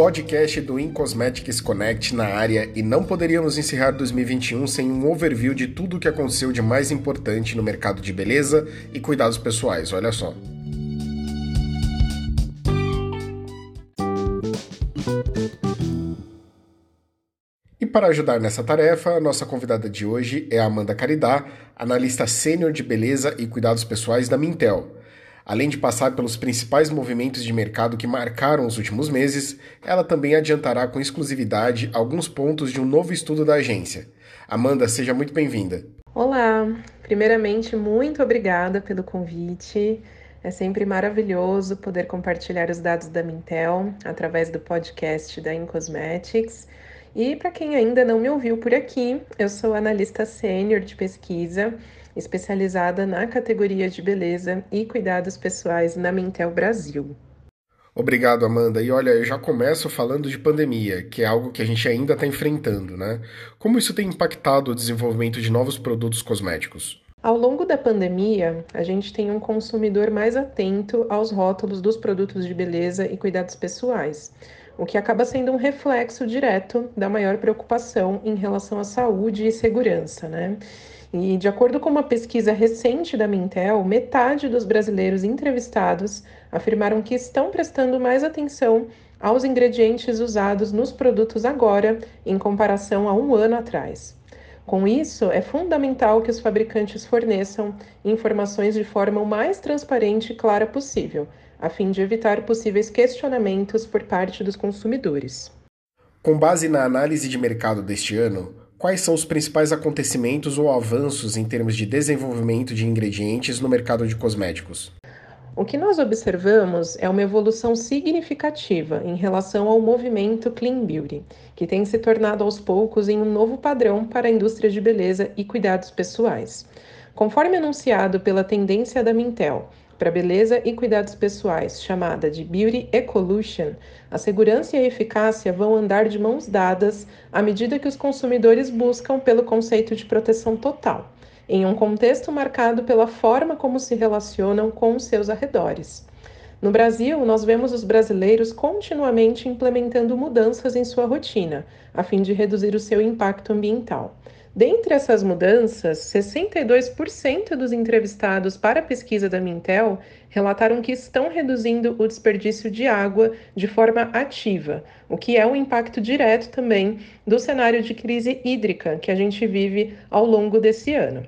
podcast do InCosmetics Connect na área e não poderíamos encerrar 2021 sem um overview de tudo o que aconteceu de mais importante no mercado de beleza e cuidados pessoais, olha só. E para ajudar nessa tarefa, a nossa convidada de hoje é a Amanda Caridá, analista sênior de beleza e cuidados pessoais da Mintel. Além de passar pelos principais movimentos de mercado que marcaram os últimos meses, ela também adiantará com exclusividade alguns pontos de um novo estudo da agência. Amanda, seja muito bem-vinda. Olá! Primeiramente, muito obrigada pelo convite. É sempre maravilhoso poder compartilhar os dados da Mintel através do podcast da InCosmetics. E para quem ainda não me ouviu por aqui, eu sou analista sênior de pesquisa especializada na categoria de beleza e cuidados pessoais na Mintel Brasil. Obrigado, Amanda. E olha, eu já começo falando de pandemia, que é algo que a gente ainda está enfrentando, né? Como isso tem impactado o desenvolvimento de novos produtos cosméticos? Ao longo da pandemia, a gente tem um consumidor mais atento aos rótulos dos produtos de beleza e cuidados pessoais, o que acaba sendo um reflexo direto da maior preocupação em relação à saúde e segurança, né? E de acordo com uma pesquisa recente da Mintel, metade dos brasileiros entrevistados afirmaram que estão prestando mais atenção aos ingredientes usados nos produtos agora em comparação a um ano atrás. Com isso, é fundamental que os fabricantes forneçam informações de forma o mais transparente e clara possível, a fim de evitar possíveis questionamentos por parte dos consumidores. Com base na análise de mercado deste ano, quais são os principais acontecimentos ou avanços em termos de desenvolvimento de ingredientes no mercado de cosméticos? O que nós observamos é uma evolução significativa em relação ao movimento Clean Beauty, que tem se tornado aos poucos em um novo padrão para a indústria de beleza e cuidados pessoais. Conforme anunciado pela tendência da Mintel, para beleza e cuidados pessoais, chamada de Beauty Ecolution, a segurança e a eficácia vão andar de mãos dadas à medida que os consumidores buscam pelo conceito de proteção total, em um contexto marcado pela forma como se relacionam com os seus arredores. No Brasil, nós vemos os brasileiros continuamente implementando mudanças em sua rotina, a fim de reduzir o seu impacto ambiental. Dentre essas mudanças, 62% dos entrevistados para a pesquisa da Mintel relataram que estão reduzindo o desperdício de água de forma ativa, o que é um impacto direto também do cenário de crise hídrica que a gente vive ao longo desse ano.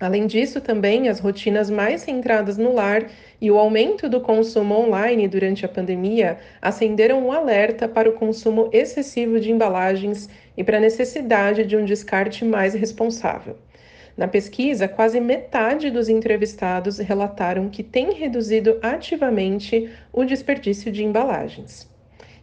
Além disso, também as rotinas mais centradas no lar e o aumento do consumo online durante a pandemia acenderam um alerta para o consumo excessivo de embalagens e para a necessidade de um descarte mais responsável. Na pesquisa, quase metade dos entrevistados relataram que tem reduzido ativamente o desperdício de embalagens.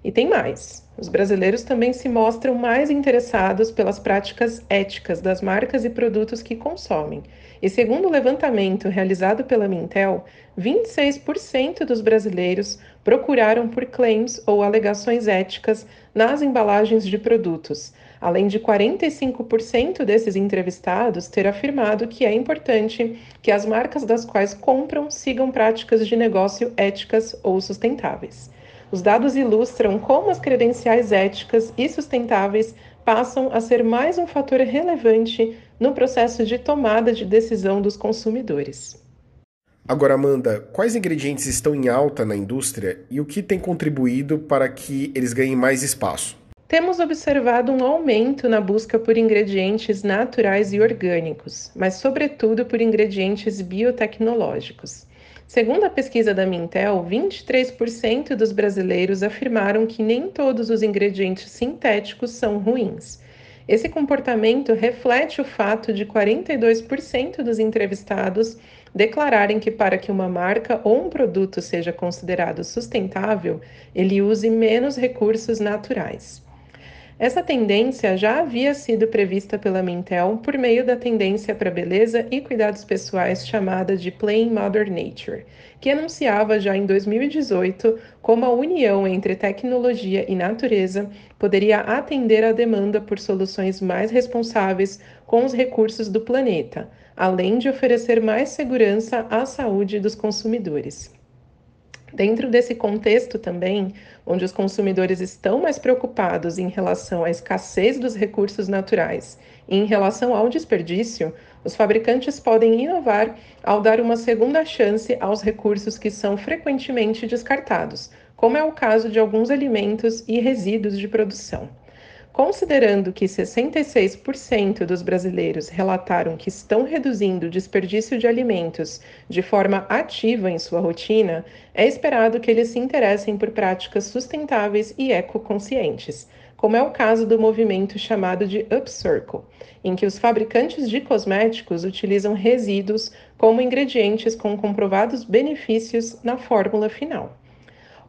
E tem mais. Os brasileiros também se mostram mais interessados pelas práticas éticas das marcas e produtos que consomem. E segundo o levantamento realizado pela Mintel, 26% dos brasileiros procuraram por claims ou alegações éticas nas embalagens de produtos, além de 45% desses entrevistados ter afirmado que é importante que as marcas das quais compram sigam práticas de negócio éticas ou sustentáveis. Os dados ilustram como as credenciais éticas e sustentáveis passam a ser mais um fator relevante no processo de tomada de decisão dos consumidores. Agora, Amanda, quais ingredientes estão em alta na indústria e o que tem contribuído para que eles ganhem mais espaço? Temos observado um aumento na busca por ingredientes naturais e orgânicos, mas, sobretudo, por ingredientes biotecnológicos. Segundo a pesquisa da Mintel, 23% dos brasileiros afirmaram que nem todos os ingredientes sintéticos são ruins. Esse comportamento reflete o fato de 42% dos entrevistados declararem que, para que uma marca ou um produto seja considerado sustentável, ele use menos recursos naturais. Essa tendência já havia sido prevista pela Mintel por meio da tendência para beleza e cuidados pessoais chamada de Plain Mother Nature, que anunciava já em 2018 como a união entre tecnologia e natureza poderia atender à demanda por soluções mais responsáveis com os recursos do planeta, além de oferecer mais segurança à saúde dos consumidores. Dentro desse contexto também, onde os consumidores estão mais preocupados em relação à escassez dos recursos naturais e em relação ao desperdício, os fabricantes podem inovar ao dar uma segunda chance aos recursos que são frequentemente descartados, como é o caso de alguns alimentos e resíduos de produção. Considerando que 66% dos brasileiros relataram que estão reduzindo o desperdício de alimentos de forma ativa em sua rotina, é esperado que eles se interessem por práticas sustentáveis e ecoconscientes, como é o caso do movimento chamado de Upcircle, em que os fabricantes de cosméticos utilizam resíduos como ingredientes com comprovados benefícios na fórmula final.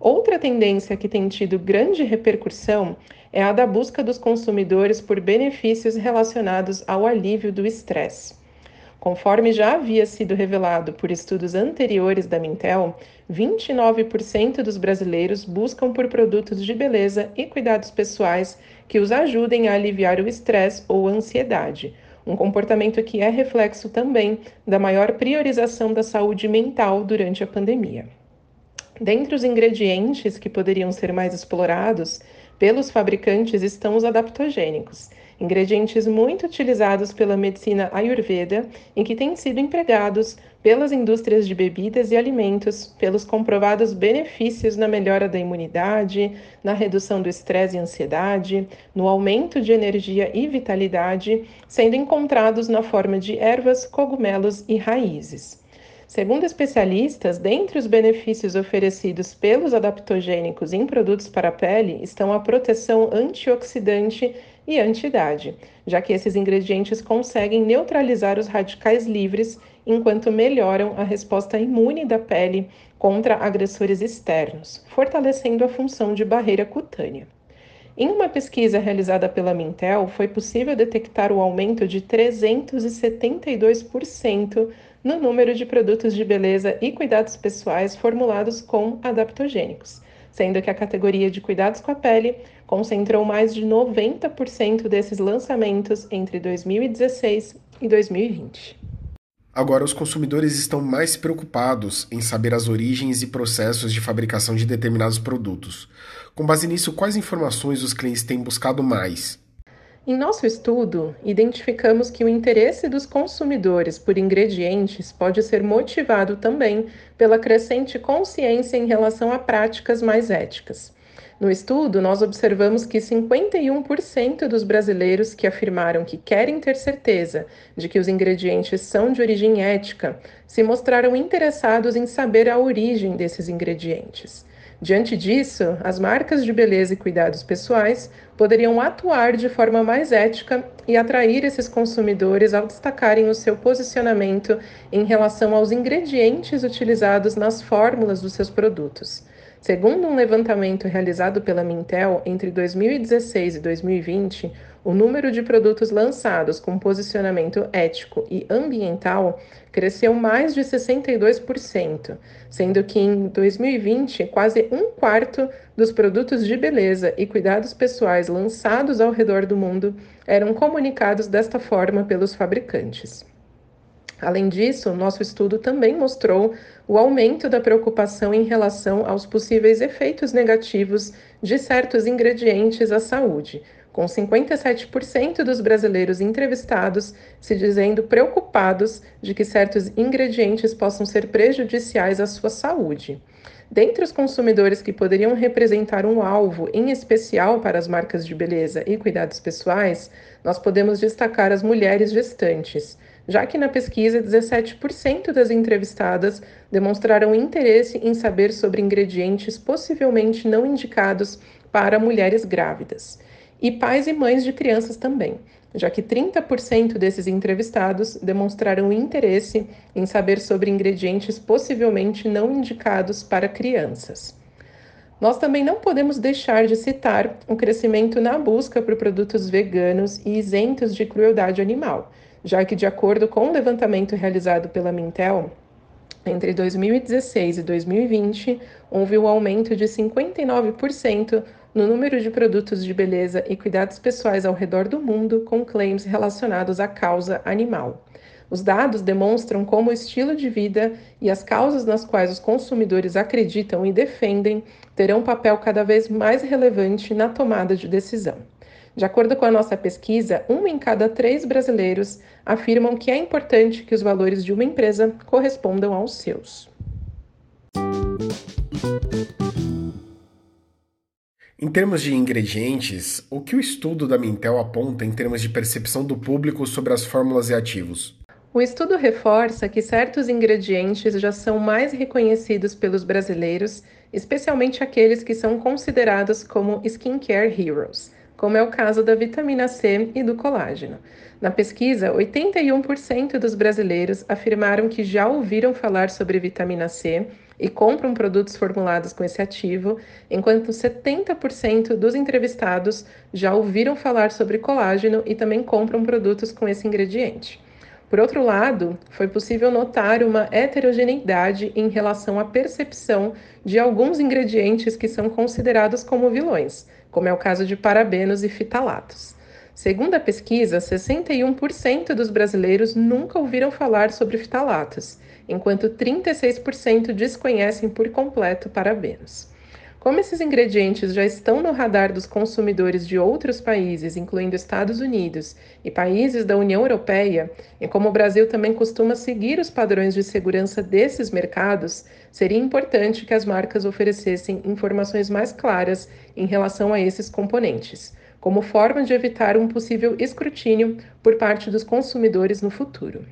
Outra tendência que tem tido grande repercussão é a da busca dos consumidores por benefícios relacionados ao alívio do estresse. Conforme já havia sido revelado por estudos anteriores da Mintel, 29% dos brasileiros buscam por produtos de beleza e cuidados pessoais que os ajudem a aliviar o estresse ou ansiedade, um comportamento que é reflexo também da maior priorização da saúde mental durante a pandemia. Dentre os ingredientes que poderiam ser mais explorados pelos fabricantes estão os adaptogênicos, ingredientes muito utilizados pela medicina ayurveda e que têm sido empregados pelas indústrias de bebidas e alimentos pelos comprovados benefícios na melhora da imunidade, na redução do estresse e ansiedade, no aumento de energia e vitalidade, sendo encontrados na forma de ervas, cogumelos e raízes. Segundo especialistas, dentre os benefícios oferecidos pelos adaptogênicos em produtos para a pele estão a proteção antioxidante e anti-idade, já que esses ingredientes conseguem neutralizar os radicais livres enquanto melhoram a resposta imune da pele contra agressores externos, fortalecendo a função de barreira cutânea. Em uma pesquisa realizada pela Mintel, foi possível detectar o aumento de 372% no número de produtos de beleza e cuidados pessoais formulados com adaptogênicos, sendo que a categoria de cuidados com a pele concentrou mais de 90% desses lançamentos entre 2016 e 2020. Agora, os consumidores estão mais preocupados em saber as origens e processos de fabricação de determinados produtos. Com base nisso, quais informações os clientes têm buscado mais? Em nosso estudo, identificamos que o interesse dos consumidores por ingredientes pode ser motivado também pela crescente consciência em relação a práticas mais éticas. No estudo, nós observamos que 51% dos brasileiros que afirmaram que querem ter certeza de que os ingredientes são de origem ética se mostraram interessados em saber a origem desses ingredientes. Diante disso, as marcas de beleza e cuidados pessoais poderiam atuar de forma mais ética e atrair esses consumidores ao destacarem o seu posicionamento em relação aos ingredientes utilizados nas fórmulas dos seus produtos. Segundo um levantamento realizado pela Mintel entre 2016 e 2020, o número de produtos lançados com posicionamento ético e ambiental cresceu mais de 62%, sendo que em 2020 quase um quarto dos produtos de beleza e cuidados pessoais lançados ao redor do mundo eram comunicados desta forma pelos fabricantes. Além disso, nosso estudo também mostrou o aumento da preocupação em relação aos possíveis efeitos negativos de certos ingredientes à saúde, com 57% dos brasileiros entrevistados se dizendo preocupados de que certos ingredientes possam ser prejudiciais à sua saúde. Dentre os consumidores que poderiam representar um alvo, em especial para as marcas de beleza e cuidados pessoais, nós podemos destacar as mulheres gestantes, já que na pesquisa 17% das entrevistadas demonstraram interesse em saber sobre ingredientes possivelmente não indicados para mulheres grávidas e pais e mães de crianças também, já que 30% desses entrevistados demonstraram interesse em saber sobre ingredientes possivelmente não indicados para crianças. Nós também não podemos deixar de citar o crescimento na busca por produtos veganos e isentos de crueldade animal, já que, de acordo com o levantamento realizado pela Mintel, entre 2016 e 2020, houve um aumento de 59% no número de produtos de beleza e cuidados pessoais ao redor do mundo com claims relacionados à causa animal. Os dados demonstram como o estilo de vida e as causas nas quais os consumidores acreditam e defendem terão um papel cada vez mais relevante na tomada de decisão. De acordo com a nossa pesquisa, um em cada três brasileiros afirmam que é importante que os valores de uma empresa correspondam aos seus. Em termos de ingredientes, o que o estudo da Mintel aponta em termos de percepção do público sobre as fórmulas e ativos? O estudo reforça que certos ingredientes já são mais reconhecidos pelos brasileiros, especialmente aqueles que são considerados como skincare heroes, como é o caso da vitamina C e do colágeno. Na pesquisa, 81% dos brasileiros afirmaram que já ouviram falar sobre vitamina C e compram produtos formulados com esse ativo, enquanto 70% dos entrevistados já ouviram falar sobre colágeno e também compram produtos com esse ingrediente. Por outro lado, foi possível notar uma heterogeneidade em relação à percepção de alguns ingredientes que são considerados como vilões, como é o caso de parabenos e fitalatos. Segundo a pesquisa, 61% dos brasileiros nunca ouviram falar sobre fitalatos, enquanto 36% desconhecem por completo parabenos. Como esses ingredientes já estão no radar dos consumidores de outros países, incluindo Estados Unidos e países da União Europeia, e como o Brasil também costuma seguir os padrões de segurança desses mercados, seria importante que as marcas oferecessem informações mais claras em relação a esses componentes, como forma de evitar um possível escrutínio por parte dos consumidores no futuro.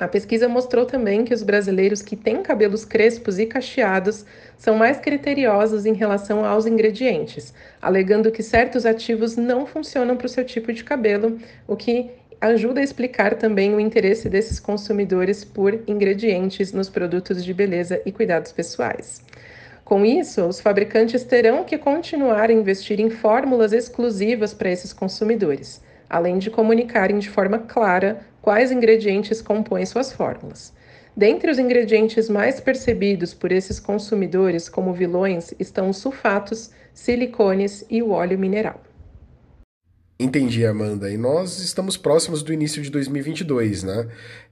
A pesquisa mostrou também que os brasileiros que têm cabelos crespos e cacheados são mais criteriosos em relação aos ingredientes, alegando que certos ativos não funcionam para o seu tipo de cabelo, o que ajuda a explicar também o interesse desses consumidores por ingredientes nos produtos de beleza e cuidados pessoais. Com isso, os fabricantes terão que continuar a investir em fórmulas exclusivas para esses consumidores, além de comunicarem de forma clara quais ingredientes compõem suas fórmulas. Dentre os ingredientes mais percebidos por esses consumidores como vilões estão os sulfatos, silicones e o óleo mineral. Entendi, Amanda. E nós estamos próximos do início de 2022, né?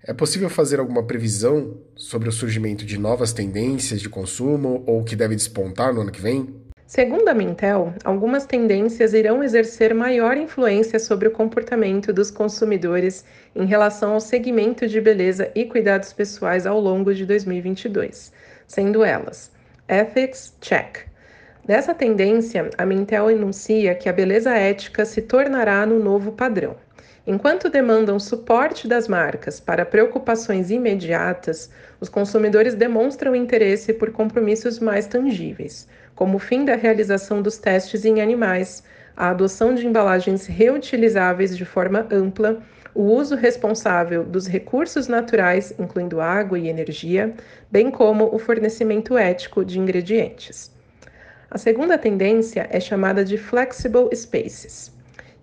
É possível fazer alguma previsão sobre o surgimento de novas tendências de consumo ou que deve despontar no ano que vem? Segundo a Mintel, algumas tendências irão exercer maior influência sobre o comportamento dos consumidores em relação ao segmento de beleza e cuidados pessoais ao longo de 2022, sendo elas Ethics Check. Dessa tendência, a Mintel enuncia que a beleza ética se tornará no novo padrão. Enquanto demandam suporte das marcas para preocupações imediatas, os consumidores demonstram interesse por compromissos mais tangíveis como o fim da realização dos testes em animais, a adoção de embalagens reutilizáveis de forma ampla, o uso responsável dos recursos naturais, incluindo água e energia, bem como o fornecimento ético de ingredientes. A segunda tendência é chamada de Flexible Spaces.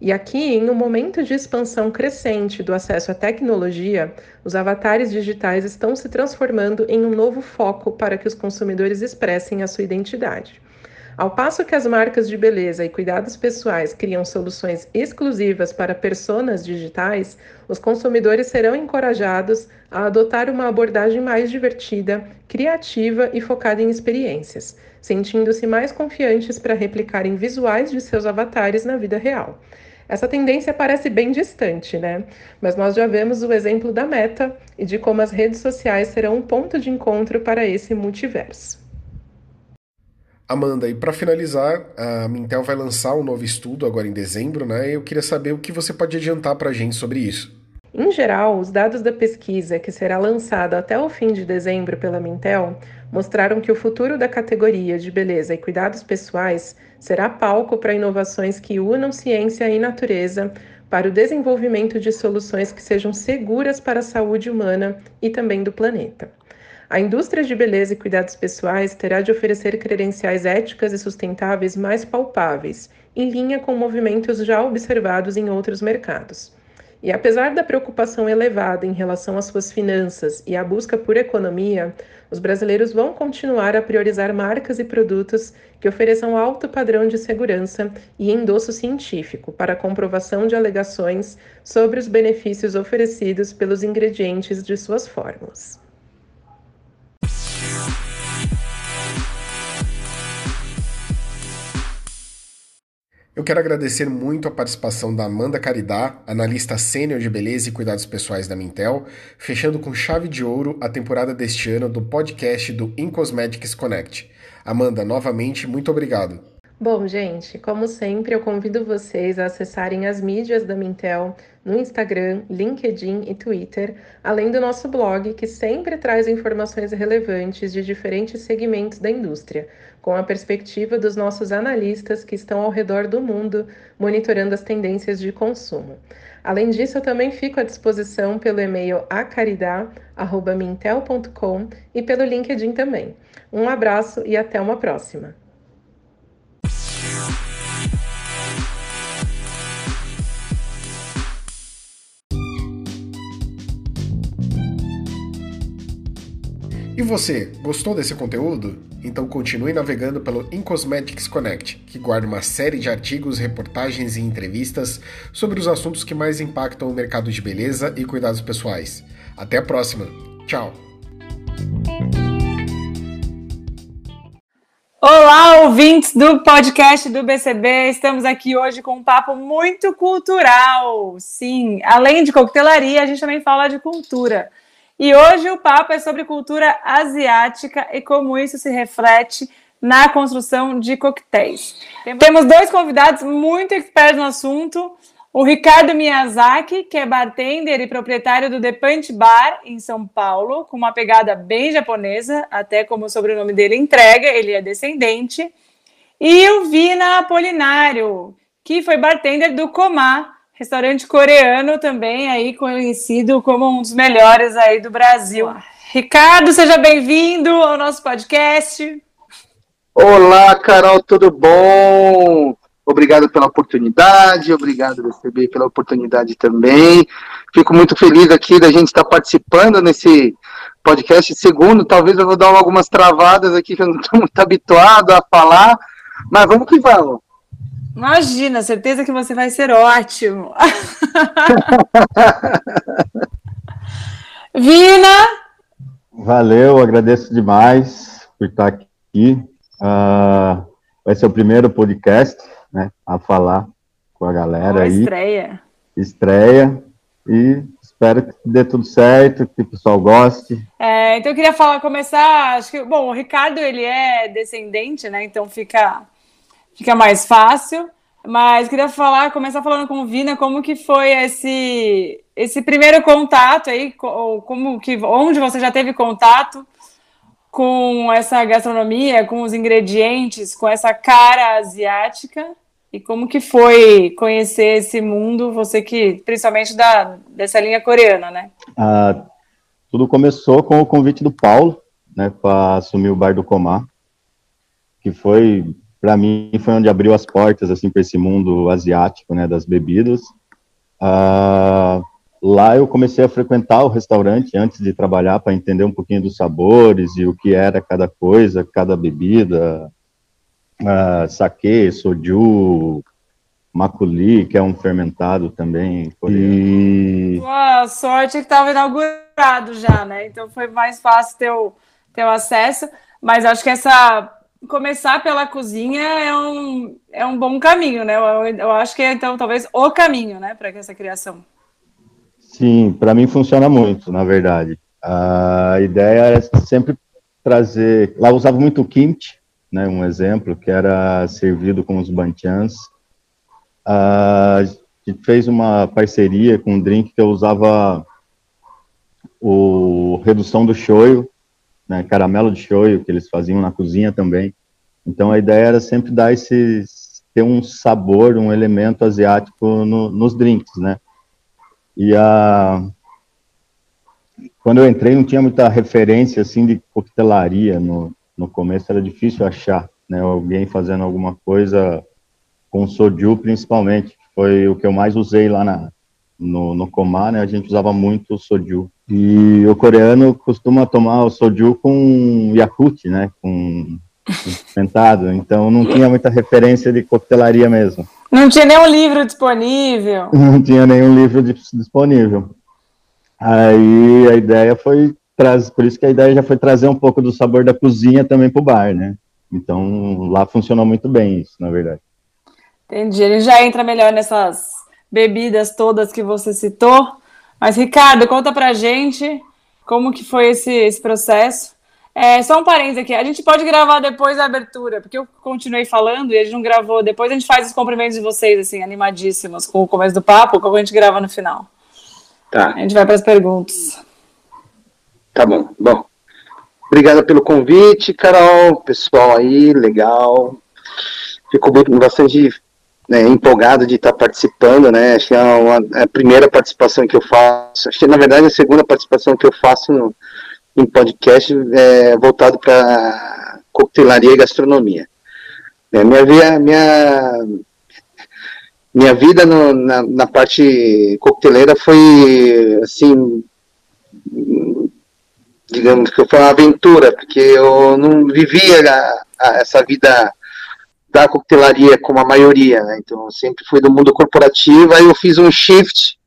E aqui, em um momento de expansão crescente do acesso à tecnologia, os avatares digitais estão se transformando em um novo foco para que os consumidores expressem a sua identidade. Ao passo que as marcas de beleza e cuidados pessoais criam soluções exclusivas para personas digitais, os consumidores serão encorajados a adotar uma abordagem mais divertida, criativa e focada em experiências, sentindo-se mais confiantes para replicarem visuais de seus avatares na vida real. Essa tendência parece bem distante, né? Mas nós já vemos o exemplo da Meta e de como as redes sociais serão um ponto de encontro para esse multiverso. Amanda, e para finalizar, a Mintel vai lançar um novo estudo agora em dezembro, né? Eu queria saber o que você pode adiantar para a gente sobre isso. Em geral, os dados da pesquisa, que será lançada até o fim de dezembro pela Mintel, mostraram que o futuro da categoria de beleza e cuidados pessoais será palco para inovações que unam ciência e natureza para o desenvolvimento de soluções que sejam seguras para a saúde humana e também do planeta. A indústria de beleza e cuidados pessoais terá de oferecer credenciais éticas e sustentáveis mais palpáveis, em linha com movimentos já observados em outros mercados. E apesar da preocupação elevada em relação às suas finanças e à busca por economia, os brasileiros vão continuar a priorizar marcas e produtos que ofereçam alto padrão de segurança e endosso científico para comprovação de alegações sobre os benefícios oferecidos pelos ingredientes de suas fórmulas. Eu quero agradecer muito a participação da Amanda Caridá, analista sênior de beleza e cuidados pessoais da Mintel, fechando com chave de ouro a temporada deste ano do podcast do InCosmetics Connect. Amanda, novamente, muito obrigado. Bom, gente, como sempre, eu convido vocês a acessarem as mídias da Mintel no Instagram, LinkedIn e Twitter, além do nosso blog, que sempre traz informações relevantes de diferentes segmentos da indústria, com a perspectiva dos nossos analistas que estão ao redor do mundo monitorando as tendências de consumo. Além disso, eu também fico à disposição pelo e-mail acaridá.mintel.com e pelo LinkedIn também. Um abraço e até uma próxima! E você, gostou desse conteúdo? Então continue navegando pelo InCosmetics Connect, que guarda uma série de artigos, reportagens e entrevistas sobre os assuntos que mais impactam o mercado de beleza e cuidados pessoais. Até a próxima. Tchau. Olá, ouvintes do podcast do BCB. Estamos aqui hoje com um papo muito cultural. Sim, além de coquetelaria, a gente também fala de cultura. E hoje o papo é sobre cultura asiática e como isso se reflete na construção de coquetéis. Temos dois convidados muito expertos no assunto. O Ricardo Miyazaki, que é bartender e proprietário do The Punch Bar em São Paulo, com uma pegada bem japonesa, até como o sobrenome dele entrega, ele é descendente. E o Vina Apolinário, que foi bartender do Comá, restaurante coreano também aí conhecido como um dos melhores aí do Brasil. Olá. Ricardo, seja bem-vindo ao nosso podcast. Olá, Carol, tudo bom? Obrigado pela oportunidade, obrigado, receber pela oportunidade também. Fico muito feliz aqui da gente estar participando nesse podcast. Segundo, talvez eu vou dar algumas travadas aqui que eu não estou muito habituado a falar, mas vamos que vamos. Imagina, certeza que você vai ser ótimo. Vina! Valeu, agradeço demais por estar aqui. Uh, vai ser o primeiro podcast né, a falar com a galera oh, aí. Estreia. Estreia. E espero que dê tudo certo, que o pessoal goste. É, então eu queria falar, começar, acho que, bom, o Ricardo, ele é descendente, né, então fica fica mais fácil. Mas queria falar, começar falando com o Vina, como que foi esse esse primeiro contato aí, como que onde você já teve contato com essa gastronomia, com os ingredientes, com essa cara asiática e como que foi conhecer esse mundo, você que principalmente da dessa linha coreana, né? Ah, tudo começou com o convite do Paulo, né, para assumir o bar do Comar, que foi para mim foi onde abriu as portas assim para esse mundo asiático, né, das bebidas. Uh, lá eu comecei a frequentar o restaurante antes de trabalhar para entender um pouquinho dos sabores e o que era cada coisa, cada bebida, uh, sake, soju, maculi, que é um fermentado também. E... Uau, sorte que estava inaugurado já, né? Então foi mais fácil ter o, ter o acesso. Mas acho que essa começar pela cozinha é um, é um bom caminho, né? Eu, eu acho que é, então, talvez o caminho, né, para essa criação. Sim, para mim funciona muito, na verdade. A ideia é sempre trazer. Lá eu usava muito o kimchi, né, um exemplo, que era servido com os banchans. A gente fez uma parceria com um drink que eu usava o redução do shoyu, né, caramelo de shoyu que eles faziam na cozinha também. Então a ideia era sempre dar esse ter um sabor, um elemento asiático no, nos drinks, né? E a quando eu entrei não tinha muita referência assim de coquetelaria no, no começo era difícil achar, né? Alguém fazendo alguma coisa com soju principalmente, foi o que eu mais usei lá na no, no Komar, né, a gente usava muito soju. E o coreano costuma tomar o soju com Yakut, né, com fermentado, então não tinha muita referência de coquetelaria mesmo. Não tinha nenhum livro disponível. Não tinha nenhum livro disponível. Aí a ideia foi trazer, por isso que a ideia já foi trazer um pouco do sabor da cozinha também para o bar, né? Então lá funcionou muito bem isso, na verdade. Entendi. Ele já entra melhor nessas bebidas todas que você citou. Mas, Ricardo, conta pra gente como que foi esse, esse processo. É, só um parênteses aqui, a gente pode gravar depois da abertura, porque eu continuei falando e a gente não gravou. Depois a gente faz os cumprimentos de vocês, assim, animadíssimos com o começo do papo, como a gente grava no final. Tá. A gente vai para as perguntas. Tá bom. Bom, obrigado pelo convite, Carol, pessoal aí, legal. Fico bastante né, empolgado de estar participando, né? Acho que é, uma, é a primeira participação que eu faço. Acho que na verdade é a segunda participação que eu faço no, em podcast é, voltado para coquetelaria e gastronomia. É, minha, minha, minha vida no, na, na parte coqueteleira foi, assim, digamos que foi uma aventura, porque eu não vivia a, a, essa vida da coquetelaria como a maioria, né? Então, eu sempre fui do mundo corporativo, aí eu fiz um shift,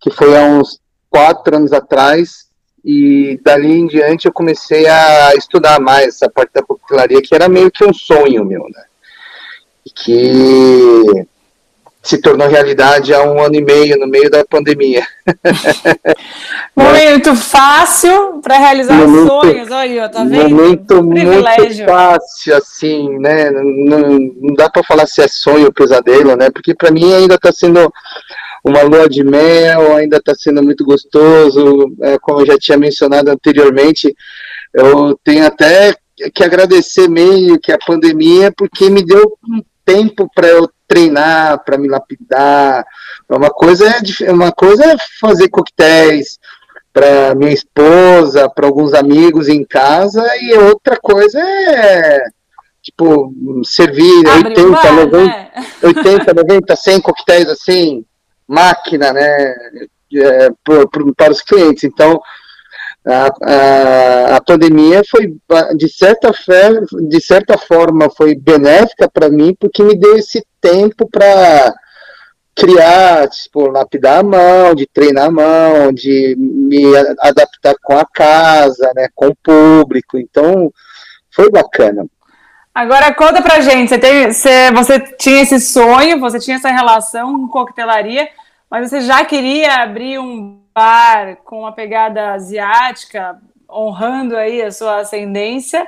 que foi há uns quatro anos atrás, e dali em diante eu comecei a estudar mais essa parte da coquetelaria, que era meio que um sonho meu, né? E que se tornou realidade há um ano e meio, no meio da pandemia. Momento fácil para realizar momento, sonhos, olha, tá vendo? Momento muito fácil, assim, né? Não, não dá para falar se é sonho ou pesadelo, né? Porque para mim ainda está sendo uma lua de mel, ainda está sendo muito gostoso, é, como eu já tinha mencionado anteriormente, eu tenho até que agradecer meio que a pandemia, porque me deu um tempo para eu treinar, para me lapidar. Uma coisa é uma coisa é fazer coquetéis para minha esposa, para alguns amigos em casa, e outra coisa é tipo servir Abre 80, bar, 90, né? 80, 90, 100 coquetéis assim, máquina, né, é, pro, pro, para os clientes. Então, a, a, a, pandemia foi, de certa, fé, de certa forma, foi benéfica para mim, porque me deu esse tempo para criar, tipo, lapidar a mão, de treinar a mão, de me adaptar com a casa, né, com o público. Então, foi bacana. Agora conta pra gente, você, tem, você, você tinha esse sonho, você tinha essa relação com coquetelaria, mas você já queria abrir um bar com uma pegada asiática, honrando aí a sua ascendência,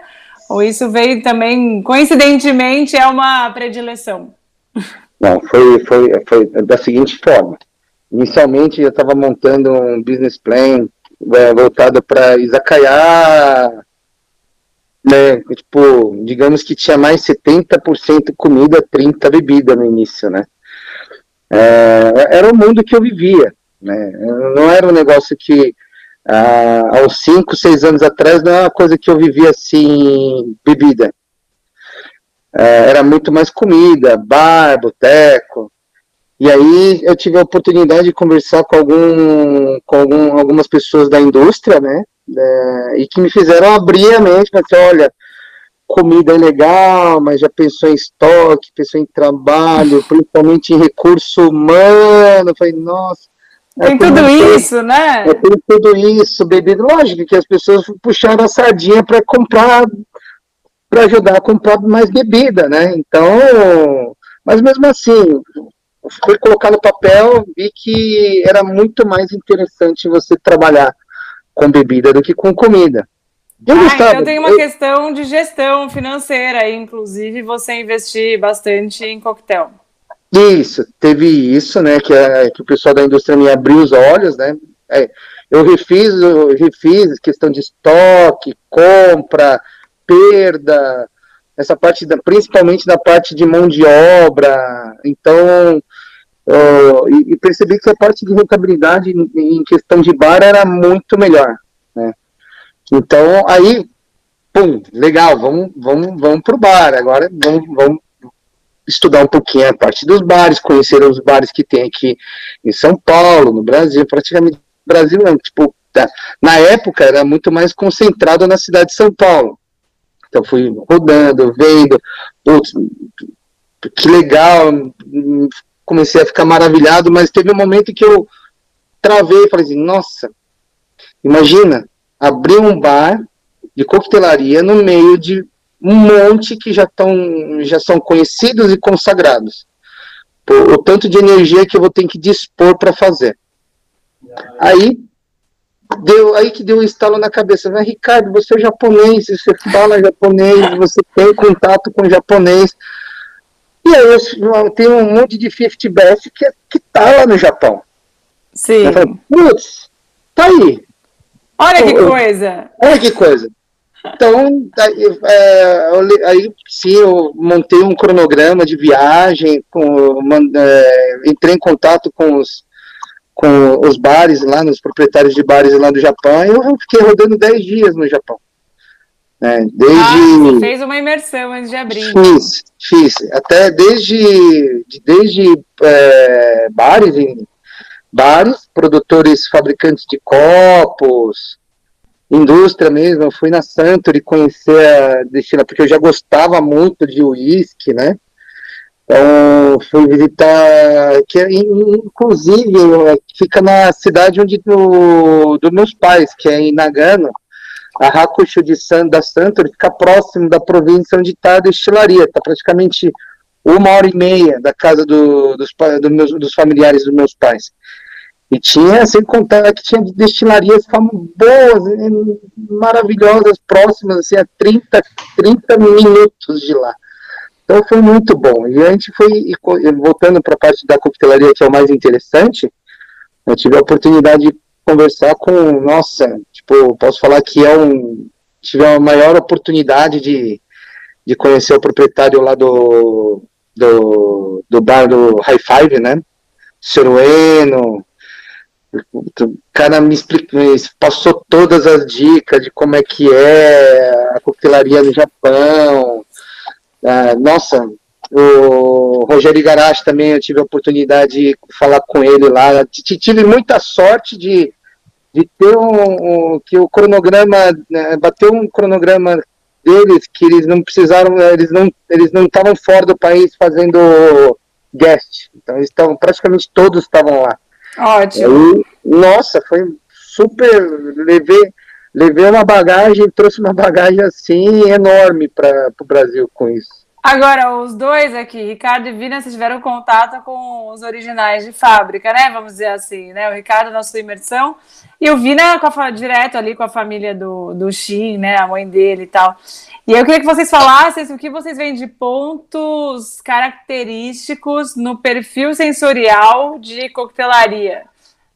ou isso veio também, coincidentemente, é uma predileção? Não, foi, foi, foi da seguinte forma. Inicialmente eu estava montando um business plan é, voltado para Izakaya, né, tipo, digamos que tinha mais 70% comida, 30% bebida no início, né. É, era o mundo que eu vivia, né? Não era um negócio que ah, aos 5, 6 anos atrás não era uma coisa que eu vivia assim, bebida. É, era muito mais comida, bar, boteco. E aí eu tive a oportunidade de conversar com, algum, com algum, algumas pessoas da indústria, né? É, e que me fizeram abrir a mente, para dizer, olha, comida é legal, mas já pensou em estoque, pensou em trabalho, principalmente em recurso humano. Eu falei, nossa. É tem tudo isso, né? É, tem tudo isso, bebida. Lógico que as pessoas puxaram a sardinha para comprar, para ajudar a comprar mais bebida, né? Então, mas mesmo assim, foi colocar no papel, vi que era muito mais interessante você trabalhar com bebida do que com comida. Eu ah, então tem uma eu... questão de gestão financeira, inclusive você investir bastante em coquetel. Isso, teve isso, né, que, a, que o pessoal da indústria me abriu os olhos, né, é, eu refiz, eu refiz questão de estoque, compra, perda, essa parte, da, principalmente da parte de mão de obra, então, uh, e, e, percebi que a parte de rentabilidade em, questão de bar era muito melhor, né, então, aí, pum, legal, vamos, vamos, vamos pro bar, agora vamos, vamos estudar um pouquinho a parte dos bares, conhecer os bares que tem aqui em São Paulo, no Brasil, praticamente Brasil, tipo, tá, na época era muito mais concentrado na cidade de São Paulo. Então fui rodando, vendo, putz, que legal, comecei a ficar maravilhado, mas teve um momento que eu travei e falei assim, nossa, imagina, abrir um bar de coquetelaria no meio de um monte que já, tão, já são conhecidos e consagrados. Por, o tanto de energia que eu vou ter que dispor para fazer. Aí deu aí que deu um estalo na cabeça. Mas, Ricardo, você é japonês, você fala japonês, você tem contato com japonês. E aí eu, tem um monte de 50 best que, que tá lá no Japão. Sim. Putz, tá aí. Olha que coisa. Olha que coisa. Então, aí, é, aí sim, eu montei um cronograma de viagem, com, é, entrei em contato com os, com os bares lá, nos proprietários de bares lá do Japão, eu fiquei rodando 10 dias no Japão. É, desde, ah, você fez uma imersão antes de abrir. Fiz, fiz. Até desde, desde é, bares, em, bares, produtores fabricantes de copos, indústria mesmo, eu fui na Santori conhecer a destila, porque eu já gostava muito de uísque, né? Então, fui visitar, que é, inclusive fica na cidade onde do, dos meus pais, que é em Nagano, a Hakusho de San, da fica próximo da província onde está a destilaria, está praticamente uma hora e meia da casa do, dos, do meus, dos familiares dos meus pais. E tinha, sem contar que tinha destilarias boas, maravilhosas, próximas, assim, a 30, 30 minutos de lá. Então foi muito bom. E a gente foi, voltando para a parte da coquetelaria, que é o mais interessante, eu tive a oportunidade de conversar com, nossa, tipo, posso falar que é um, tive a maior oportunidade de, de conhecer o proprietário lá do, do, do bar do High Five, né? Serueno, o cara me explicou, passou todas as dicas de como é que é a coquetelaria no Japão. Ah, nossa, o Rogério Igarashi também eu tive a oportunidade de falar com ele lá. Tive muita sorte de, de ter um, um que o cronograma né, bateu um cronograma deles que eles não precisaram, eles não eles não estavam fora do país fazendo guest. Então eles estavam praticamente todos estavam lá. Ótimo. Nossa, foi super. Levei, levei uma bagagem, trouxe uma bagagem assim enorme para o Brasil com isso. Agora, os dois aqui, Ricardo e Vina, vocês tiveram contato com os originais de fábrica, né? Vamos dizer assim, né? O Ricardo na sua imersão e o Vina com a, direto ali com a família do, do Shin, né? A mãe dele e tal. E eu queria que vocês falassem o que vocês veem de pontos característicos no perfil sensorial de coquetelaria,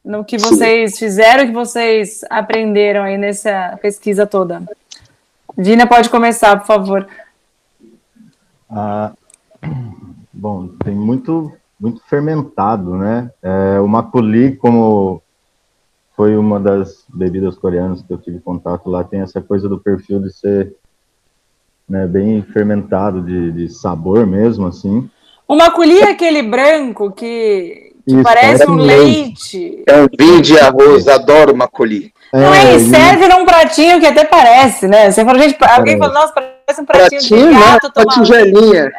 no que vocês fizeram, que vocês aprenderam aí nessa pesquisa toda. Vina, pode começar, por favor. Ah, bom, tem muito, muito fermentado, né? É, o maculi, como foi uma das bebidas coreanas que eu tive contato lá, tem essa coisa do perfil de ser né, bem fermentado de, de sabor mesmo, assim. O maculi é aquele branco que Isso, parece um leite. É um vinho de arroz, adoro maculi. Não, é, ele serve num pratinho que até parece, né? Você fala, gente, alguém fala, nossa, parece um pratinho, pratinho de gato né? Uma tigelinha.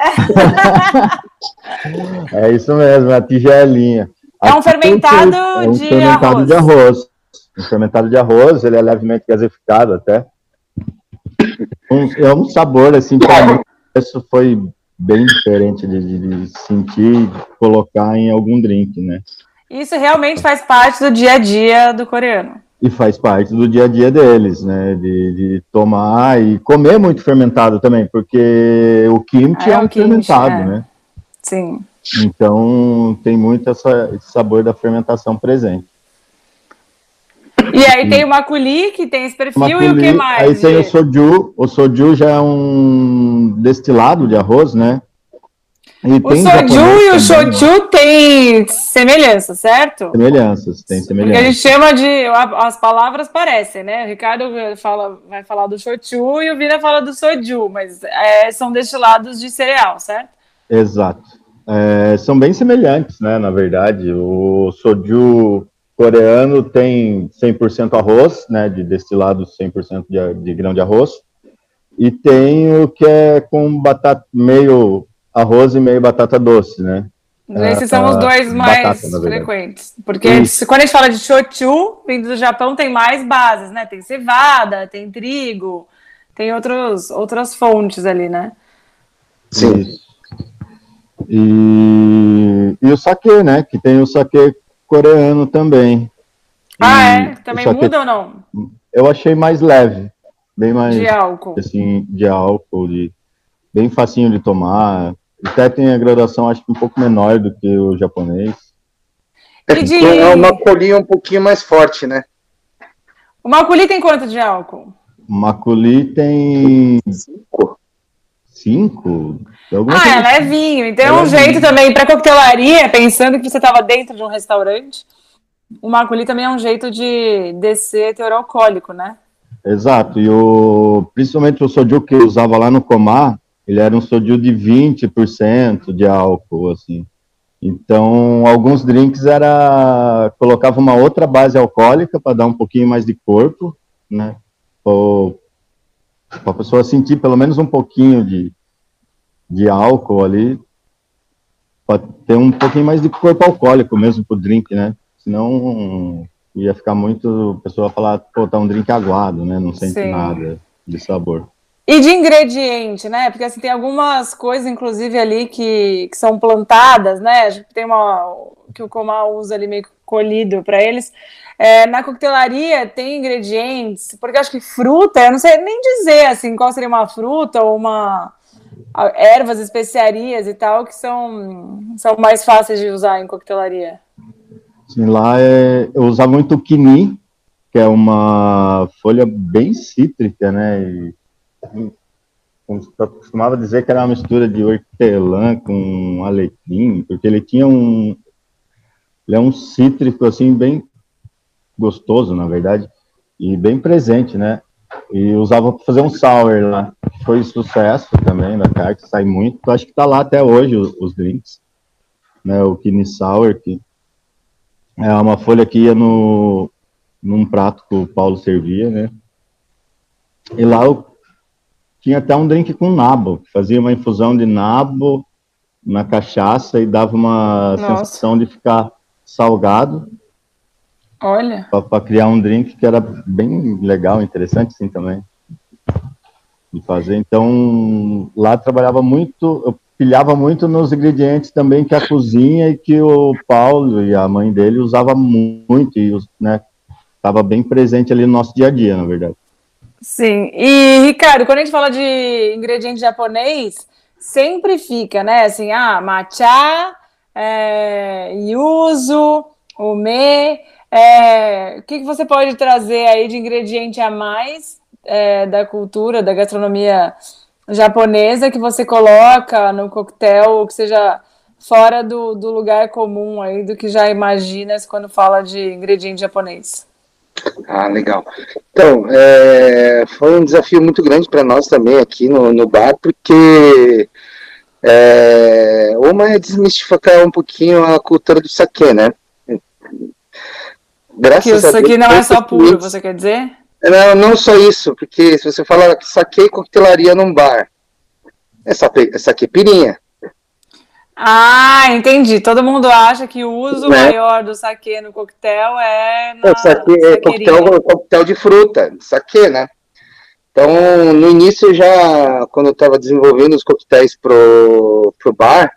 é isso mesmo, a tigelinha. É um fermentado, é um de, fermentado arroz. de arroz. Um fermentado de arroz, ele é levemente gasificado até. Um, é um sabor, assim, para mim, isso foi bem diferente de, de, sentir e colocar em algum drink, né? Isso realmente faz parte do dia a dia do coreano. E faz parte do dia a dia deles, né? De, de tomar e comer muito fermentado também, porque o kimchi é, é um kimchi, fermentado, é. né? Sim. Então tem muito essa, esse sabor da fermentação presente. E aí tem o maculi, que tem esse perfil, maculi, e o que mais? Aí tem o soju. O soju já é um destilado de arroz, né? E o soju e o shochu tem semelhanças, certo? Semelhanças, tem semelhanças. Porque a gente chama de. As palavras parecem, né? O Ricardo fala, vai falar do shochu e o Vina fala do soju, mas é, são destilados de cereal, certo? Exato. É, são bem semelhantes, né, na verdade. O soju coreano tem 100% arroz, né, de destilado 100% de, de grão de arroz, e tem o que é com batata, meio arroz e meio batata doce, né? Esses são os dois mais batata, frequentes. Porque Isso. quando a gente fala de shochu, vindo do Japão, tem mais bases, né? Tem cevada, tem trigo, tem outros, outras fontes ali, né? Sim. Isso. E, e o saque, né? Que tem o saque coreano também. Ah, e é? Também muda ou não? Eu achei mais leve. Bem mais. De álcool. Assim, de álcool, de, bem facinho de tomar. Até tem a graduação, acho que um pouco menor do que o japonês. É, de... é uma colinha um pouquinho mais forte, né? O maculi tem quanto de álcool? O maculi tem. Cinco. Cinco? ah, é levinho. Então é um jeito também para coquetelaria, pensando que você estava dentro de um restaurante. O maculi também é um jeito de descer teor alcoólico, né? Exato. E o, principalmente o soju que eu usava lá no Comar, ele era um soju de 20% de álcool, assim. Então, alguns drinks era colocava uma outra base alcoólica para dar um pouquinho mais de corpo, né? Para a pessoa sentir pelo menos um pouquinho de, de álcool ali, para ter um pouquinho mais de corpo alcoólico mesmo pro drink, né? Senão ia ficar muito, a pessoa falar, pô, tá um drink aguado, né? Não sente Sim. nada de sabor. E de ingrediente, né? Porque assim, tem algumas coisas, inclusive, ali que, que são plantadas, né? Tem uma que o Comal usa ali meio colhido para eles. É, na coquetelaria tem ingredientes, porque acho que fruta, eu não sei nem dizer assim qual seria uma fruta ou uma ervas, especiarias e tal, que são, são mais fáceis de usar em coquetelaria. Sim, lá é, eu usava muito quini, que é uma folha bem cítrica, né? E eu costumava dizer que era uma mistura de hortelã com alecrim, porque ele tinha um ele é um cítrico assim bem gostoso, na verdade, e bem presente, né? E usava para fazer um sour lá. Foi sucesso também da carta, sai muito. Acho que tá lá até hoje os, os drinks, né? O Kini Sour que é uma folha que ia no num prato que o Paulo servia, né? E lá o tinha até um drink com nabo, fazia uma infusão de nabo na cachaça e dava uma Nossa. sensação de ficar salgado. Olha. Para criar um drink que era bem legal, interessante sim também de fazer. Então lá trabalhava muito, eu pilhava muito nos ingredientes também que a cozinha e que o Paulo e a mãe dele usava muito e né, estava bem presente ali no nosso dia a dia, na verdade. Sim. E, Ricardo, quando a gente fala de ingrediente japonês, sempre fica, né? Assim, ah, matcha, é, yuzu, ume. É, o que, você pode trazer aí de ingrediente a mais é, da cultura, da gastronomia japonesa que você coloca no coquetel, que seja fora do, do lugar comum aí, do que já imaginas quando fala de ingrediente japonês? Ah, legal. Então, é, foi um desafio muito grande para nós também aqui no, no bar, porque é, uma é desmistificar um pouquinho a cultura do saque, né? Graças que o saque não é só puro, você quer dizer? Não, não só isso, porque se você falar saque e coquetelaria num bar, é saque, é saque pirinha. Ah, entendi. Todo mundo acha que o uso né? maior do saquê no coquetel é na saquê, é coquetel, coquetel de fruta, saquê, né? Então, no início já, quando eu estava desenvolvendo os coquetéis pro, pro bar,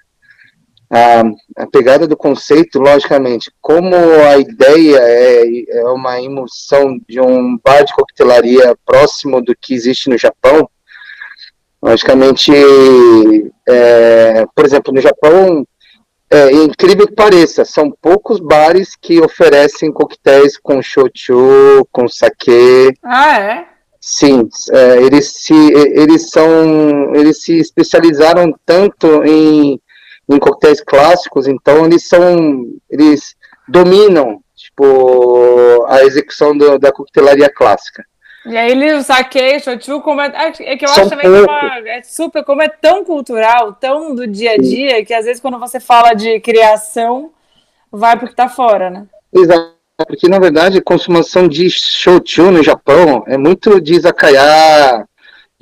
a, a, pegada do conceito, logicamente, como a ideia é, é uma emoção de um bar de coquetelaria próximo do que existe no Japão, Logicamente, é, por exemplo, no Japão, é incrível que pareça, são poucos bares que oferecem coquetéis com shochu, com sake. Ah, é? Sim, é, eles, se, eles são, eles se especializaram tanto em, em coquetéis clássicos, então eles são, eles dominam, tipo, a execução do, da coquetelaria clássica. E aí ele, o saque, shochu, como é, é que eu acho também que é, uma, é, super, como é tão cultural, tão do dia a dia, que às vezes quando você fala de criação, vai porque tá fora, né? Exato, porque na verdade a consumação de shochu no Japão é muito de izakaya,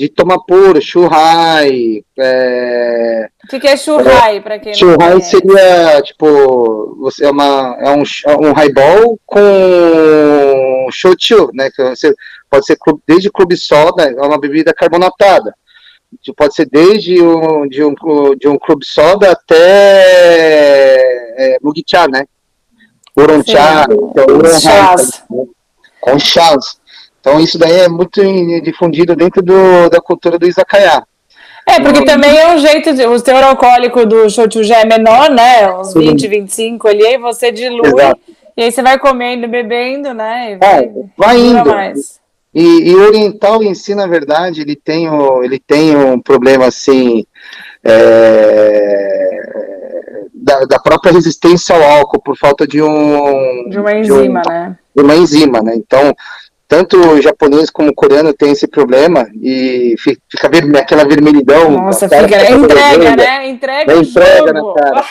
de tomapuro, churrai. É... O que, que é churrai, é, para quem churrai não seria, tipo, você é, uma, é um, um highball com shochu, né? Que você, pode ser desde clube soda, é uma bebida carbonatada. Pode ser desde um, de, um, de um clube soda até é, mugicha, né? Uroncha, então, com chás. Então isso daí é muito difundido dentro do, da cultura do izakaya. É, porque também é um jeito de. O teor alcoólico do shochu é menor, né? Uns Sim. 20, 25 ali, aí você dilui. Exato. E aí você vai comendo, bebendo, né? Vai, é, vai indo. Mais. E, e, o oriental em si, na verdade, ele tem, o, ele tem um problema assim. É, da, da, própria resistência ao álcool por falta de um de uma enzima, de um, né? De uma enzima, né? Então tanto o japonês como o coreano tem esse problema e fica ver, aquela vermelhidão. Nossa, fica, entrega, né? Entrega, né? entrega na cara.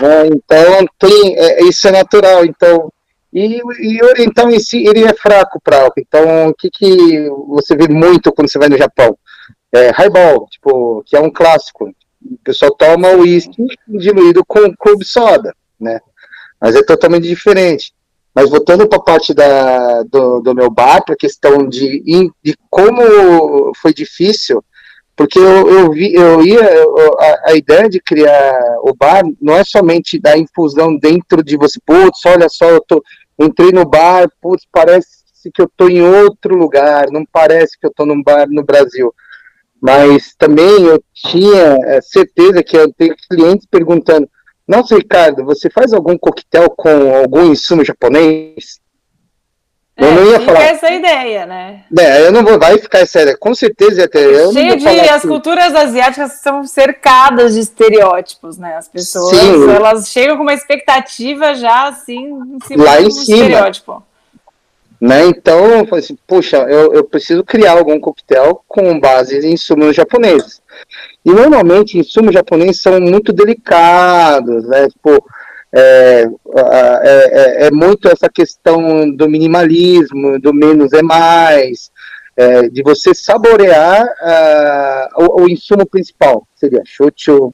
é, então, tem, é, isso é natural. Então, e, e o oriental em si, ele é fraco para álcool. Então, o que, que você vê muito quando você vai no Japão? É highball, tipo, que é um clássico. O pessoal toma o uísque diluído com clube soda, né? Mas é totalmente diferente. Mas voltando para a parte da, do, do meu bar, para a questão de, de como foi difícil, porque eu, eu, vi, eu ia, eu, a, a, ideia de criar o bar não é somente dar infusão dentro de você, putz, olha só, eu tô, entrei no bar, putz, parece que eu estou em outro lugar, não parece que eu estou num bar no Brasil. Mas também eu tinha é, certeza que eu tenho clientes perguntando, nossa, Ricardo, você faz algum coquetel com algum insumo japonês? Eu é, não ia falar. essa ideia, né? É, eu não vou vai ficar ideia. Com certeza ia ter. Eu Cheio de. As assim. culturas asiáticas são cercadas de estereótipos, né? As pessoas Sim. elas chegam com uma expectativa já assim em cima Lá em cima. estereótipo. Né? Então, eu falei assim, puxa, eu, eu preciso criar algum coquetel com base em insumos japoneses. E normalmente insumos japoneses são muito delicados, né? Tipo, é, é, é, é, muito essa questão do minimalismo, do menos é mais, é, de você saborear uh, o, o, insumo principal, seria shochu,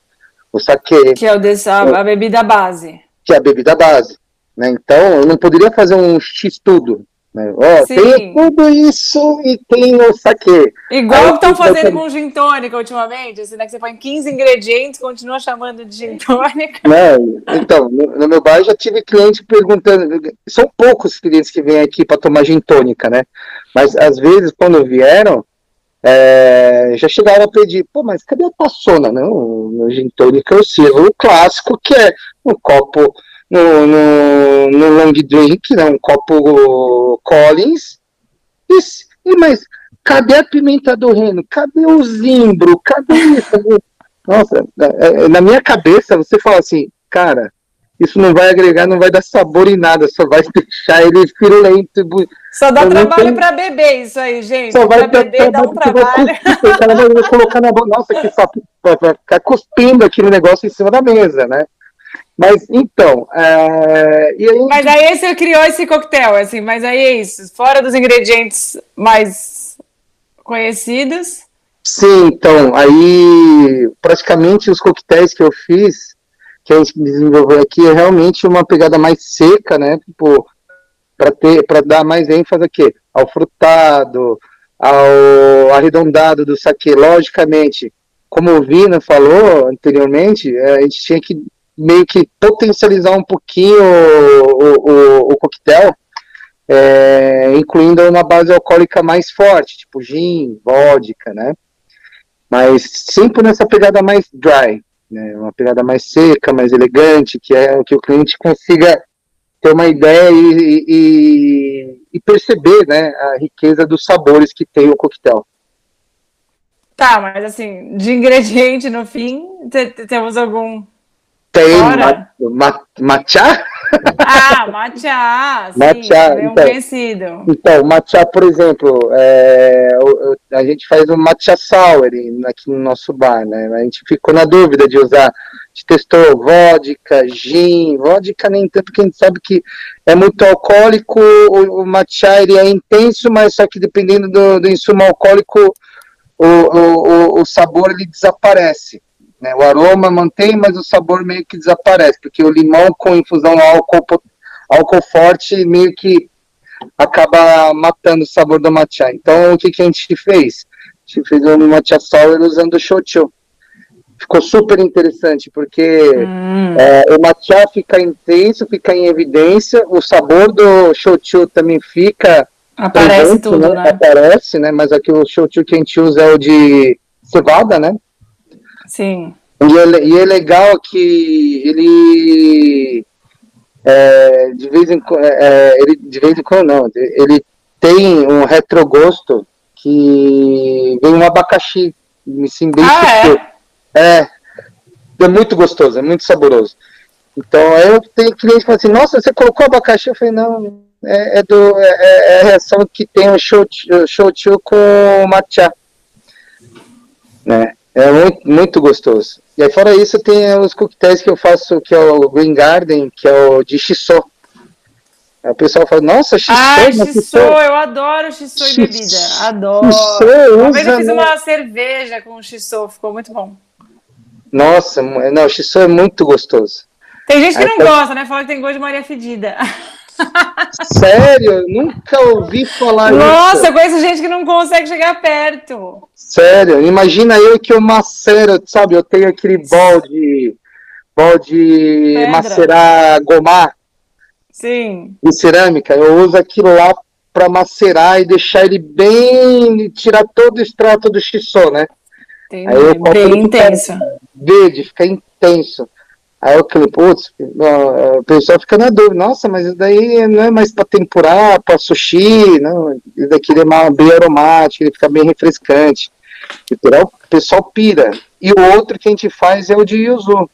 o sake. Que é o dessa, a bebida base. Que é a bebida base. Né? Então, eu não poderia fazer um X-tudo, né? Ó, tem tudo isso e tem o saque. Igual estão fazendo com gin tônica ultimamente, assim, né, que você põe 15 ingredientes, continua chamando de gin tônica. Não, então, no, no, meu bar já tive cliente perguntando, são poucos clientes que vêm aqui para tomar gin tônica, né? Mas às vezes, quando vieram, é, já chegaram a pedir, pô, mas cadê a taçona? Não, no gin tônica eu sirvo o clássico, que é um copo no, no, no long drink, né, um copo Collins. E, e, mas cadê a pimenta do reino? Cadê o zimbro? Cadê isso? Nossa, é, é, na minha cabeça você fala assim, cara, isso não vai agregar, não vai dar sabor em nada, só vai deixar ele firulento. Só dá trabalho tem... para beber isso aí, gente. Só vai pra beber, dá um trabalho. Cara vai colocar na boca, nossa, que só vai ficar cuspindo aquele negócio em cima da mesa, né? Mas então. É, aí... Mas aí você criou esse coquetel, assim, mas aí é isso, fora dos ingredientes mais conhecidos. Sim, então, aí praticamente os coquetéis que eu fiz, que a gente desenvolveu aqui, é realmente uma pegada mais seca, né? Tipo, para ter, para dar mais ênfase aqui, ao frutado, ao arredondado do saque. Logicamente, como o Vina falou anteriormente, é, a gente tinha que meio que potencializar um pouquinho o, o, o coquetel, é, incluindo uma base alcoólica mais forte, tipo gin, vodka, né? Mas sempre nessa pegada mais dry, né? Uma pegada mais seca, mais elegante, que é que o cliente consiga ter uma ideia e, e, e perceber, né, a riqueza dos sabores que tem o coquetel. Tá, mas assim, de ingrediente no fim, temos algum Tem ma, ma, matcha? Ah, matcha, sim, matcha, bem então, conhecido. Então, matcha, por exemplo, é, a gente faz um matcha sour aqui no nosso bar, né? A gente ficou na dúvida de usar, a testou vodka, gin, vodka nem tanto, porque a gente sabe que é muito alcoólico, o, o matcha ele é intenso, mas só que dependendo do, do insumo alcoólico, o, o, o sabor ele desaparece. Né? O aroma mantém, mas o sabor meio que desaparece, porque o limão com infusão álcool, álcool forte meio que acaba matando o sabor do matcha. Então, o que, que a gente fez? A gente fez um matcha sour usando shochu. Ficou super interessante, porque hum. é, o matcha fica intenso, fica em evidência, o sabor do shochu também fica... Aparece presente, tudo, né? né? Aparece, né? Mas aqui o shochu que a gente usa é o de cevada, né? Sim. E é, e é legal que ele, é, de vez em quando, é, é, ele de vez em quando não, ele tem um retrogosto que vem um abacaxi, assim, bem ah, é? é? é, muito gostoso, é muito saboroso. Então eu tenho cliente que fala assim, nossa, você colocou abacaxi? Eu falei, não, é, é do, é, é, a reação que tem o shochu com matcha. Né? É muito, muito gostoso. E aí, fora isso, tem os coquetéis que eu faço, que é o Green Garden, que é o de Xissô. o pessoal fala, nossa, Xissô, Ah, Xissô, eu adoro Xissô e bebida. Adoro. Xissô, uma vez eu fiz uma cerveja com Xissô, ficou muito bom. Nossa, não, Xissô é muito gostoso. Tem gente que aí, não tá... gosta, né? Fala que tem gosto de Maria Fedida. Sério? Nunca ouvi falar Nossa, isso. eu conheço gente que não consegue chegar perto. Sério? Imagina eu que eu macero, sabe? Eu tenho aquele balde, balde Pedra. macerar gomar. Sim. De cerâmica. Eu uso aquilo lá para macerar e deixar ele bem, tirar todo o extrato do xissô, né? Entendi. Aí eu bem intenso. Verde, fica intenso. Aí eu falei, putz, o pessoal fica na dúvida, nossa, mas isso daí não é mais para tempurar, para sushi, não, isso daqui é bem aromático, ele fica bem refrescante. O pessoal pira. E o outro que a gente faz é o de yuzu.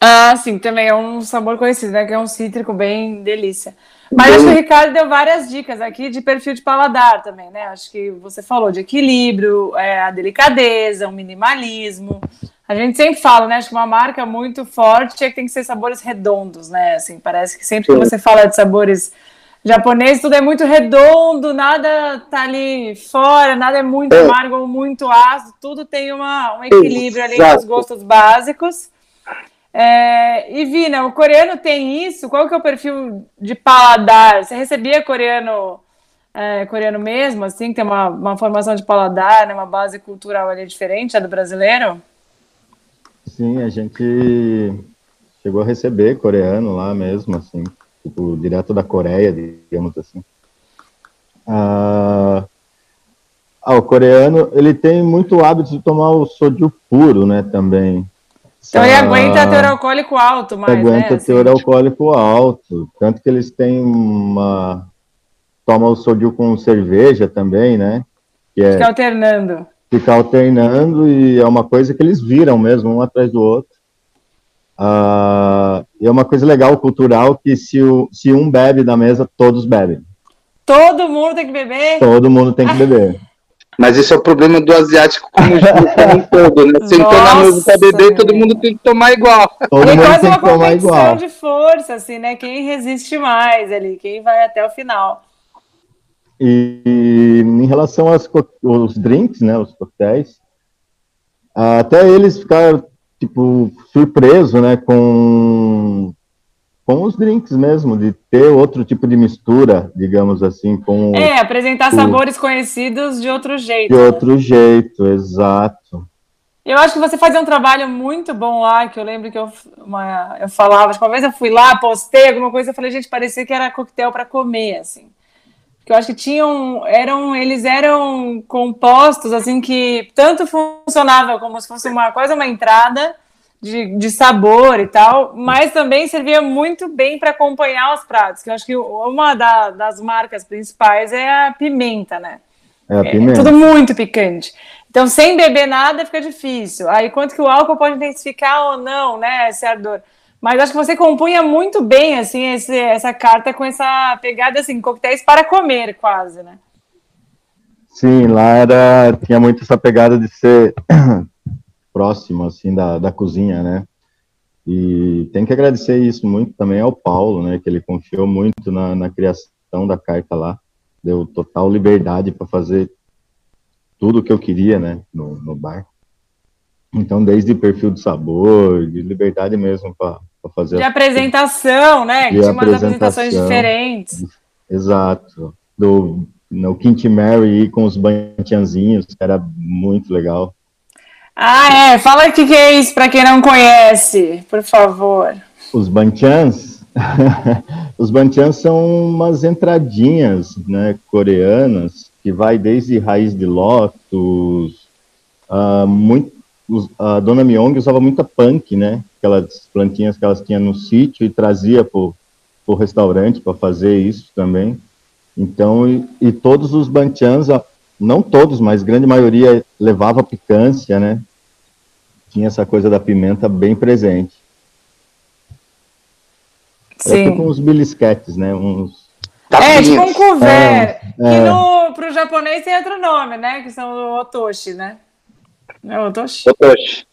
Ah, sim, também é um sabor conhecido, né? Que é um cítrico bem delícia. Mas bem... acho que o Ricardo deu várias dicas aqui de perfil de paladar também, né? Acho que você falou de equilíbrio, é, a delicadeza, o minimalismo. A gente sempre fala, né? Acho que uma marca muito forte é que tem que ser sabores redondos, né? Assim, parece que sempre que você fala de sabores japoneses, tudo é muito redondo, nada tá ali fora, nada é muito é. amargo ou muito ácido, tudo tem uma, um equilíbrio Exato. ali nos gostos básicos. É, e Vina, o coreano tem isso? Qual que é o perfil de paladar? Você recebia coreano é, coreano mesmo, assim, tem uma, uma formação de paladar, né, uma base cultural ali diferente a do brasileiro? Sim, a gente chegou a receber coreano lá mesmo, assim, tipo, direto da Coreia, digamos assim. Ah, ah, o coreano, ele tem muito hábito de tomar o soju puro, né, também. Então ele aguenta teor alcoólico alto, mas Aguenta né, teor assim, alcoólico alto, tanto que eles têm uma... Toma o soju com cerveja também, né? Que é... Fica alternando ficar alternando e é uma coisa que eles viram mesmo, um atrás do outro. Uh, e é uma coisa legal, cultural, que se, o, se um bebe da mesa, todos bebem. Todo mundo tem que beber? Todo mundo tem que beber. Mas isso é o problema do asiático como, como um todo, né? Sentou na mesa para beber, todo mundo tem que tomar igual. Todo é mundo tem que tomar igual. de força, assim, né? Quem resiste mais ali, quem vai até o final. E em relação aos, aos drinks, né, os coquetéis, até eles ficaram, tipo, surpresos, né, com, com os drinks mesmo, de ter outro tipo de mistura, digamos assim, com... É, apresentar o, sabores conhecidos de outro jeito. De outro jeito, exato. Eu acho que você fazia um trabalho muito bom lá, que eu lembro que eu, uma, eu falava, uma vez eu fui lá, postei alguma coisa, eu falei, gente, parecia que era coquetel para comer, assim que eu acho que tinham, eram, eles eram compostos assim que tanto funcionava como se fosse uma coisa uma entrada de, de sabor e tal, mas também servia muito bem para acompanhar os pratos. Que eu acho que uma da, das marcas principais é a pimenta, né? É, a pimenta. É tudo muito picante. Então, sem beber nada fica difícil. Aí, quanto que o álcool pode intensificar ou não, né, esse ardor. Mas acho que você compunha muito bem, assim, esse, essa carta com essa pegada, assim, coquetéis para comer, quase, né? Sim, lá era, tinha muito essa pegada de ser próximo, assim, da, da cozinha, né? E tem que agradecer isso muito também ao Paulo, né? Que ele confiou muito na, na criação da carta lá, deu total liberdade para fazer tudo o que eu queria, né? No, no bar. Então, desde perfil do sabor, de liberdade mesmo para fazer. De apresentação, né? De Tinha umas apresentações diferentes. Exato. Do no Quint Mary com os bantianzinhos, que era muito legal. Ah, é. Fala o que, que é isso para quem não conhece, por favor. Os bantians? os bantians são umas entradinhas né, coreanas que vai desde raiz de lótus, uh, muito, a dona Myong usava muita punk, né? Aquelas plantinhas que elas tinham no sítio e trazia para o restaurante para fazer isso também. Então, e, e todos os banchans, não todos, mas grande maioria levava picância, né? Tinha essa coisa da pimenta bem presente. Sim. É com os belisquetes, né? Uns é, tipo um couvert, é, que é. no, pro japonês tem outro nome, né? Que são o otoshi, né? É otoshi? Otoshi.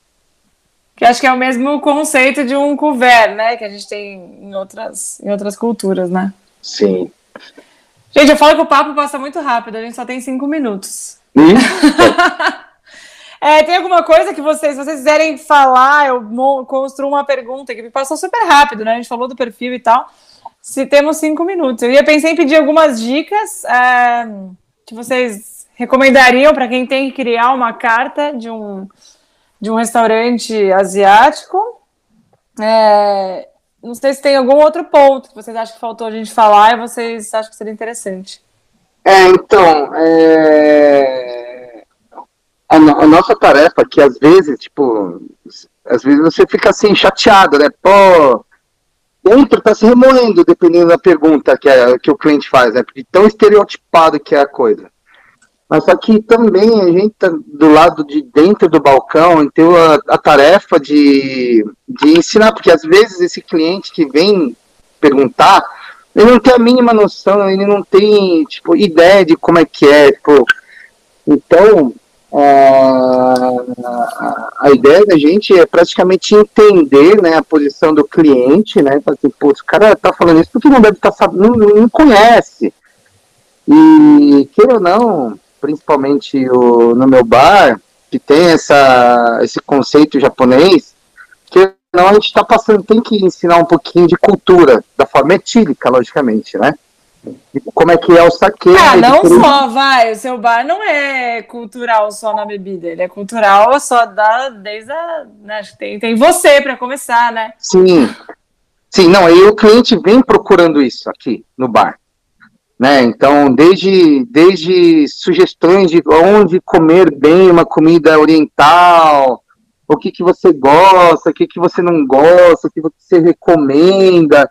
Que acho que é o mesmo conceito de um couvert, né? Que a gente tem em outras, em outras culturas, né? Sim. Gente, eu falo que o papo passa muito rápido, a gente só tem cinco minutos. é, tem alguma coisa que vocês, se vocês quiserem falar, eu construo uma pergunta que passou super rápido, né? A gente falou do perfil e tal. Se temos cinco minutos. Eu ia pensar em pedir algumas dicas é, que vocês recomendariam para quem tem que criar uma carta de um, de um restaurante asiático. É, não sei se tem algum outro ponto que vocês acham que faltou a gente falar e vocês acham que seria interessante. É, então, é... A, no, a, nossa tarefa que às vezes, tipo, às vezes você fica assim chateado, né? Pô, dentro tá se remoendo dependendo da pergunta que, é, que o cliente faz, né? Porque tão estereotipado que é a coisa. Mas só que também a gente tá do lado de dentro do balcão, então a, a tarefa de, de ensinar, porque às vezes esse cliente que vem perguntar, ele não tem a mínima noção, ele não tem, tipo, ideia de como é que é, tipo, então, a, a ideia da gente é praticamente entender, né, a posição do cliente, né, assim, pô, o cara tá falando isso porque não deve estar tá sabendo, não, não conhece, e, queira ou não, principalmente o, no meu bar, que tem essa, esse conceito japonês, que não a gente está passando, tem que ensinar um pouquinho de cultura, da forma etílica, logicamente, né? De como é que é o saque. Ah, não só, vai, o seu bar não é cultural só na bebida, ele é cultural só da, desde a, né, tem, tem você para começar, né? Sim, sim, não, aí o cliente vem procurando isso aqui no bar. Né? Então, desde, desde sugestões de onde comer bem uma comida oriental, o que, que você gosta, o que, que você não gosta, o que você recomenda,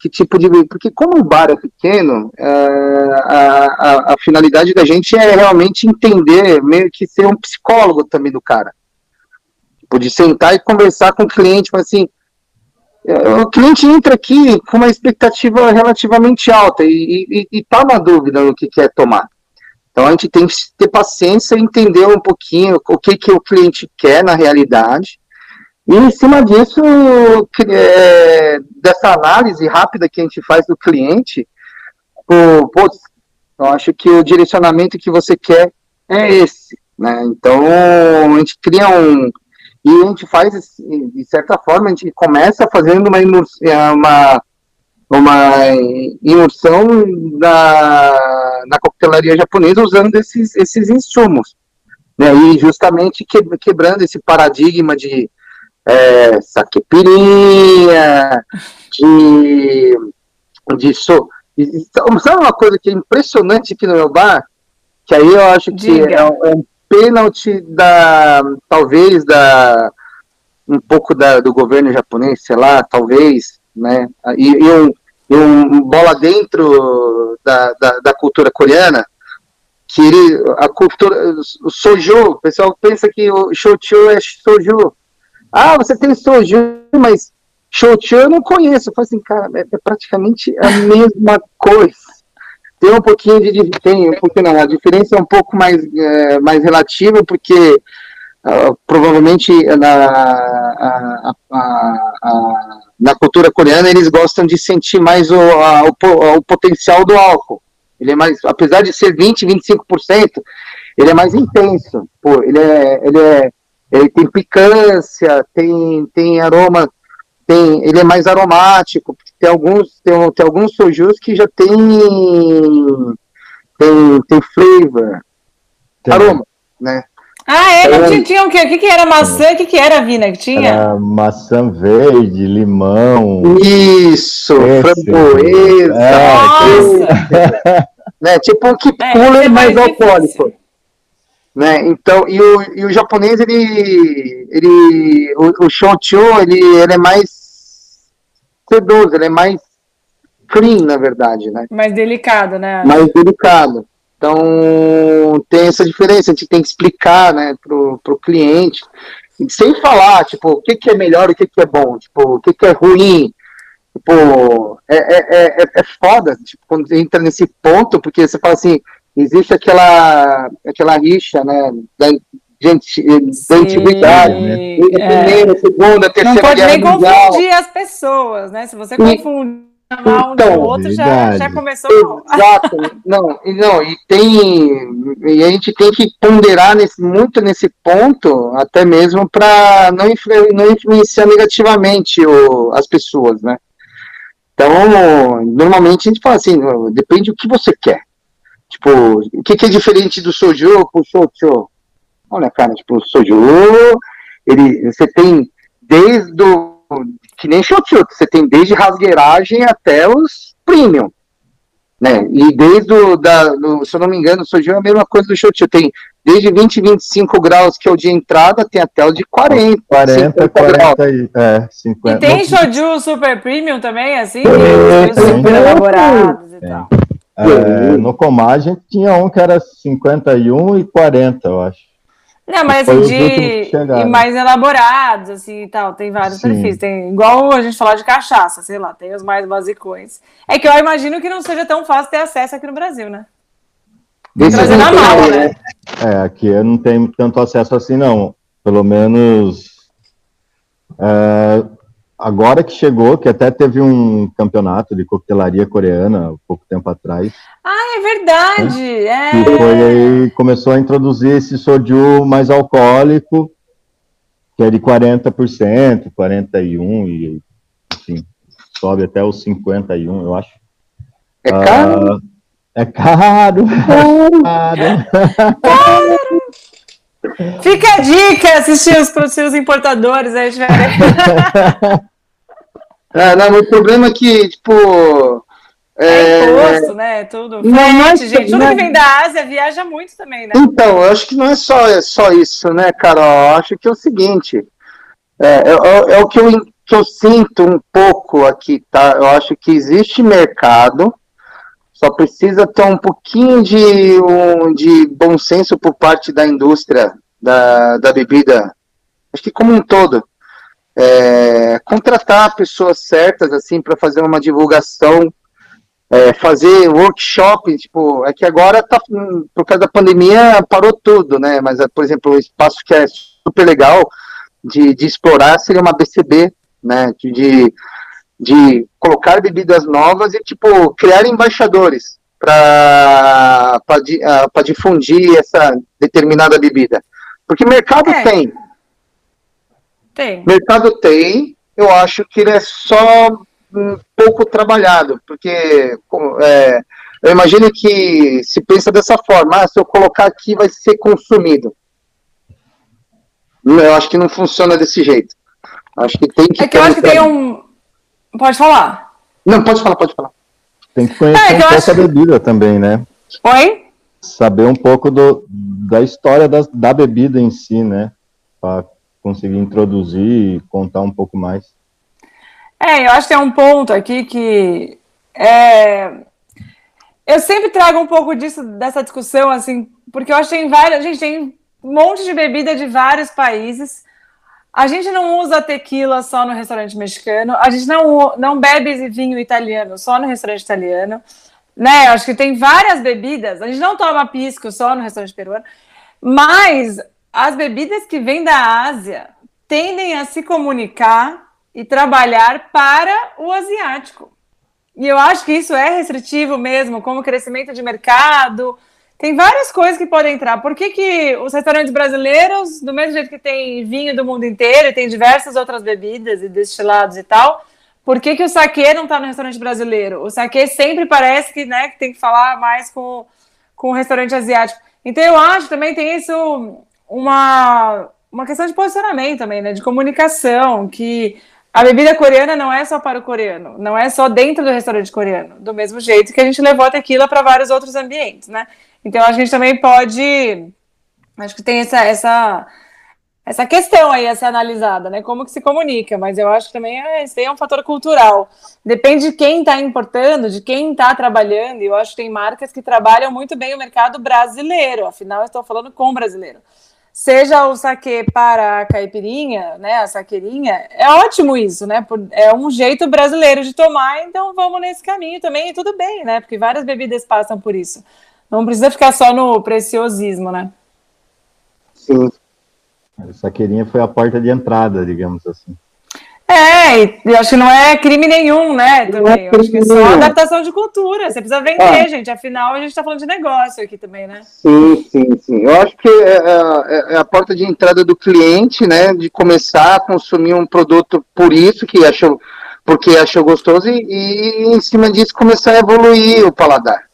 que tipo de. Porque, como o bar é pequeno, é, a, a, a, finalidade da gente é realmente entender, meio que ser um psicólogo também do cara. Tipo, de sentar e conversar com o cliente, mas assim, o cliente entra aqui com uma expectativa relativamente alta e está na dúvida no que quer tomar. Então a gente tem que ter paciência e entender um pouquinho o que, que o cliente quer na realidade. E em cima disso, é, dessa análise rápida que a gente faz do cliente, o, pô, eu acho que o direcionamento que você quer é esse. Né? Então a gente cria um, e a gente faz, de certa forma, a gente começa fazendo uma, é, uma, uma imersão na, na coquetelaria japonesa usando esses, esses insumos. Né? E justamente que, quebrando esse paradigma de é, saquepirinha, de, de so, sabe uma coisa que é impressionante aqui no meu bar? Que aí eu acho que é, é um pênalti da talvez da um pouco da, do governo japonês, sei lá, talvez, né? E, e, um, e um bola dentro da, da, da, cultura coreana que ele, a cultura, o soju, o pessoal pensa que o shochu é soju. Ah, você tem soju, mas shochu eu não conheço. Eu assim, cara, é, é praticamente a mesma coisa. Tem um pouquinho de, tem um pouquinho não, a diferença é um pouco mais, é, mais relativa, porque uh, provavelmente na, a, a, a, na cultura coreana eles gostam de sentir mais o, o, o potencial do álcool. Ele é mais, apesar de ser 20, 25%, ele é mais intenso. Pô, ele é, ele é, ele tem picância, tem, tem aroma, tem, ele é mais aromático. Tem alguns, tem, tem alguns sojus que já tem, tem, tem flavor, tem. aroma, né? Ah, é? Não tinha, tinha o quê? O que, que era maçã? O que, que era, Vina, que tinha? Era maçã verde, limão. Isso, framboesa. É, né? Tipo um keep é, cooler é mais, mais alcoólico. Né? Então, e o, e o japonês, ele, ele o, o shochu, ele, ele é mais sedoso, ele é mais clean, na verdade, né? Mais delicado, né? Mais delicado. Então, tem essa diferença, a gente tem que explicar, né, pro, pro cliente, sem falar, tipo, o que, que é melhor e o que, que é bom, tipo, o que, que é ruim, tipo, é, é, é, é foda, tipo, quando entra nesse ponto, porque você fala assim, existe aquela, aquela rixa, né, da, gente, da antiguidade, né? Primeira, é. segunda, terceira Não pode nem confundir as pessoas, né, se você confunde mal então, um outro, já, já começou Exato. não, não, e tem. E a gente tem que ponderar nesse, muito nesse ponto, até mesmo para não, não influenciar negativamente o, as pessoas, né? Então, normalmente a gente fala assim, depende do que você quer. Tipo, o que, que é diferente do soju pro soju? Olha, cara, tipo, o soju, ele, você tem desde o que nem shochu, você tem desde rasgueiragem até os premium. Né? E desde o, da, do, se eu não me engano, o soju é a mesma coisa do shochu, tem desde 20, 25 graus, que é o de entrada, tem até o de 40. 40, 40 e, é, 50. E tem shoju super premium também, assim? É, super elaborados e tal. É, no Comagem tinha um que era 51 e 40, eu acho. Não, mas assim, de e mais elaborados, assim, e tal, tem vários Sim. perfis. Tem, igual a gente falar de cachaça, sei lá, tem os mais basicões. É que eu imagino que não seja tão fácil ter acesso aqui no Brasil, né? Trazer na mala, né? É, aqui eu não tenho tanto acesso assim, não. Pelo menos é, agora que chegou, que até teve um campeonato de coquetelaria coreana pouco tempo atrás. Ah, é verdade! Né? É. Que foi aí, começou a introduzir esse soju mais alcoólico, que é de 40%, 41% e assim, sobe até os 51%, eu acho. É caro? Ah, é caro! Caro! caro. Fica a dica, assistir os, os importadores, aí a gente vai é, não, o problema é que, tipo. É, é imposto, né? Tudo. Não, Frente, é gente. Tudo não... que vem da Ásia viaja muito também, né? Então, eu acho que não é só, é só isso, né, Carol? Eu acho que é o seguinte. É, é, é o que eu, que eu sinto um pouco aqui, tá? Eu acho que existe mercado, só precisa ter um pouquinho de, um, de bom senso por parte da indústria da, da bebida, acho que como um todo. É, contratar pessoas certas assim para fazer uma divulgação, é, fazer workshop, tipo, é que agora tá, por causa da pandemia parou tudo, né? Mas, por exemplo, o espaço que é super legal de, de explorar seria uma BCB, né? De, de colocar bebidas novas e, tipo, criar embaixadores para uh, difundir essa determinada bebida. Porque mercado é. tem. Tem. Mercado tem. Eu acho que ele é só um pouco trabalhado, porque é, eu imagino que se pensa dessa forma, ah, se eu colocar aqui vai ser consumido. Eu acho que não funciona desse jeito. Acho que tem que. É que eu acho que tem um. Pode falar. Não, pode falar, pode falar. Tem que conhecer é, um pouco acho... a bebida também, né? Oi? Saber um pouco do, da história da, da bebida em si, né? Para conseguir introduzir e contar um pouco mais. É, eu acho que tem um ponto aqui que é, eu sempre trago um pouco disso, dessa discussão, assim, porque eu acho que tem várias. A gente tem um monte de bebida de vários países. A gente não usa tequila só no restaurante mexicano, a gente não, não bebe vinho italiano só no restaurante italiano. Né? Acho que tem várias bebidas. A gente não toma pisco só no restaurante peruano, mas as bebidas que vêm da Ásia tendem a se comunicar e trabalhar para o asiático. E eu acho que isso é restritivo mesmo, como crescimento de mercado. Tem várias coisas que podem entrar. Por que, que os restaurantes brasileiros, do mesmo jeito que tem vinho do mundo inteiro, e tem diversas outras bebidas e destilados e tal, por que, que o saque não está no restaurante brasileiro? O saque sempre parece que, né, que tem que falar mais com, com o restaurante asiático. Então eu acho também tem isso uma, uma questão de posicionamento também, né? De comunicação, que a bebida coreana não é só para o coreano, não é só dentro do restaurante coreano, do mesmo jeito que a gente levou a tequila para vários outros ambientes, né? Então a gente também pode. Acho que tem essa, essa, essa questão aí a ser analisada, né? Como que se comunica, mas eu acho que também é, isso é um fator cultural. Depende de quem está importando, de quem está trabalhando, e eu acho que tem marcas que trabalham muito bem o mercado brasileiro, afinal, eu estou falando com brasileiro seja o saque para a caipirinha, né, a saqueirinha, é ótimo isso, né? É um jeito brasileiro de tomar, então vamos nesse caminho também, e tudo bem, né? Porque várias bebidas passam por isso. Não precisa ficar só no preciosismo, né? Sim. A saqueirinha foi a porta de entrada, digamos assim. É, eu acho que não é crime nenhum, né? Também. É eu acho que é só adaptação de cultura. Você precisa vender, ah. gente. Afinal, a gente está falando de negócio aqui também, né? Sim, sim, sim. Eu acho que é, é, é, a porta de entrada do cliente, né? De começar a consumir um produto por isso que achou, porque achou gostoso e, e em cima disso começar a evoluir o paladar.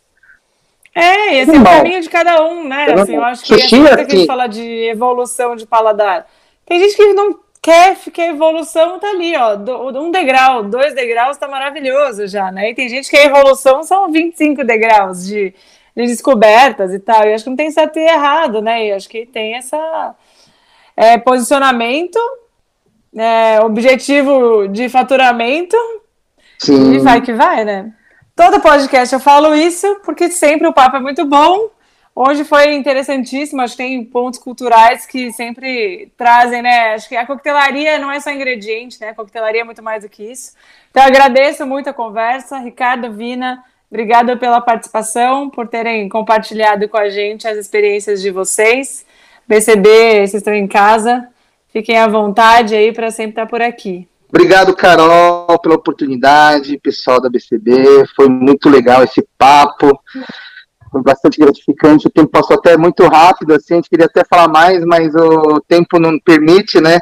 É, esse é o caminho de cada um, né? Assim, eu acho que é que a gente fala de evolução de paladar. Tem gente que não quer que a evolução tá ali, ó, um degrau, dois degraus tá maravilhoso já, né? E tem gente que a evolução são 25 degraus de, de descobertas e tal, e acho que não tem certo e errado, né? E acho que tem essa é, posicionamento, é, objetivo de faturamento, Sim. e vai que vai, né? Todo podcast eu falo isso, porque sempre o papo é muito bom, Hoje foi interessantíssimo, acho que tem pontos culturais que sempre trazem, né? Acho que a coquetelaria não é só ingrediente, né? A coquetelaria é muito mais do que isso. Então, agradeço muito a conversa. Ricardo, Vina, obrigada pela participação, por terem compartilhado com a gente as experiências de vocês. BCB, vocês estão em casa, fiquem à vontade aí para sempre estar por aqui. Obrigado, Carol, pela oportunidade, pessoal da BCB. Foi muito legal esse papo foi bastante gratificante. O tempo passou até muito rápido, assim, a gente queria até falar mais, mas o tempo não permite, né?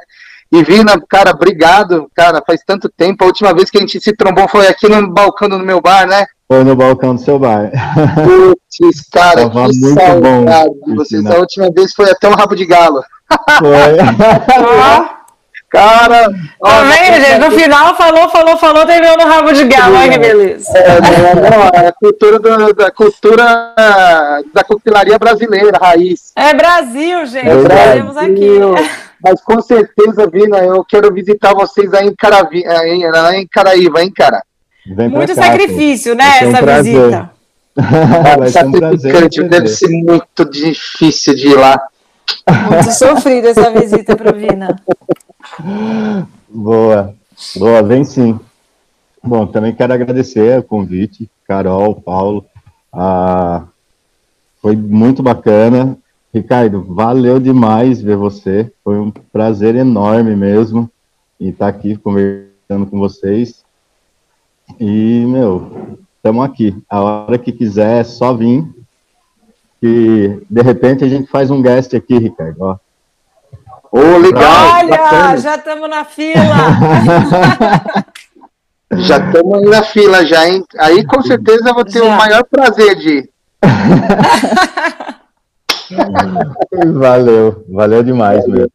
E Vina, cara, obrigado, cara, faz tanto tempo. A última vez que a gente se trombou foi aqui no balcão do meu bar, né? Foi no balcão do seu bar. Putz, cara, Tava que muito saudade bom, vocês. A última vez foi até um rabo de galo. Foi. Cara, tá vendo, gente? No final falou, falou, falou, terminou no rabo de galo, olha que beleza. É, não, não, é a cultura, do, da cultura da coquetelaria brasileira, raiz. É Brasil, gente, é Brasil. aqui. Mas com certeza, Vina, eu quero visitar vocês aí em, Caravi, em, em Caraíva, hein, cara? Muito cá, sacrifício, né, um essa prazer. visita. Vai ser um prazer deve ser muito difícil de ir lá. Muito sofrida essa visita para Vina. Boa, boa, vem sim. Bom, também quero agradecer o convite, Carol, Paulo. Ah, foi muito bacana. Ricardo, valeu demais ver você. Foi um prazer enorme mesmo estar aqui conversando com vocês. E, meu, estamos aqui. A hora que quiser, é só vir. E, de repente, a gente faz um guest aqui, Ricardo. Ó. Ô, oh, legal! Olha, bacana. já estamos na fila! já estamos na fila, já, hein? Aí com certeza eu vou ter já. o maior prazer de. valeu, valeu demais mesmo.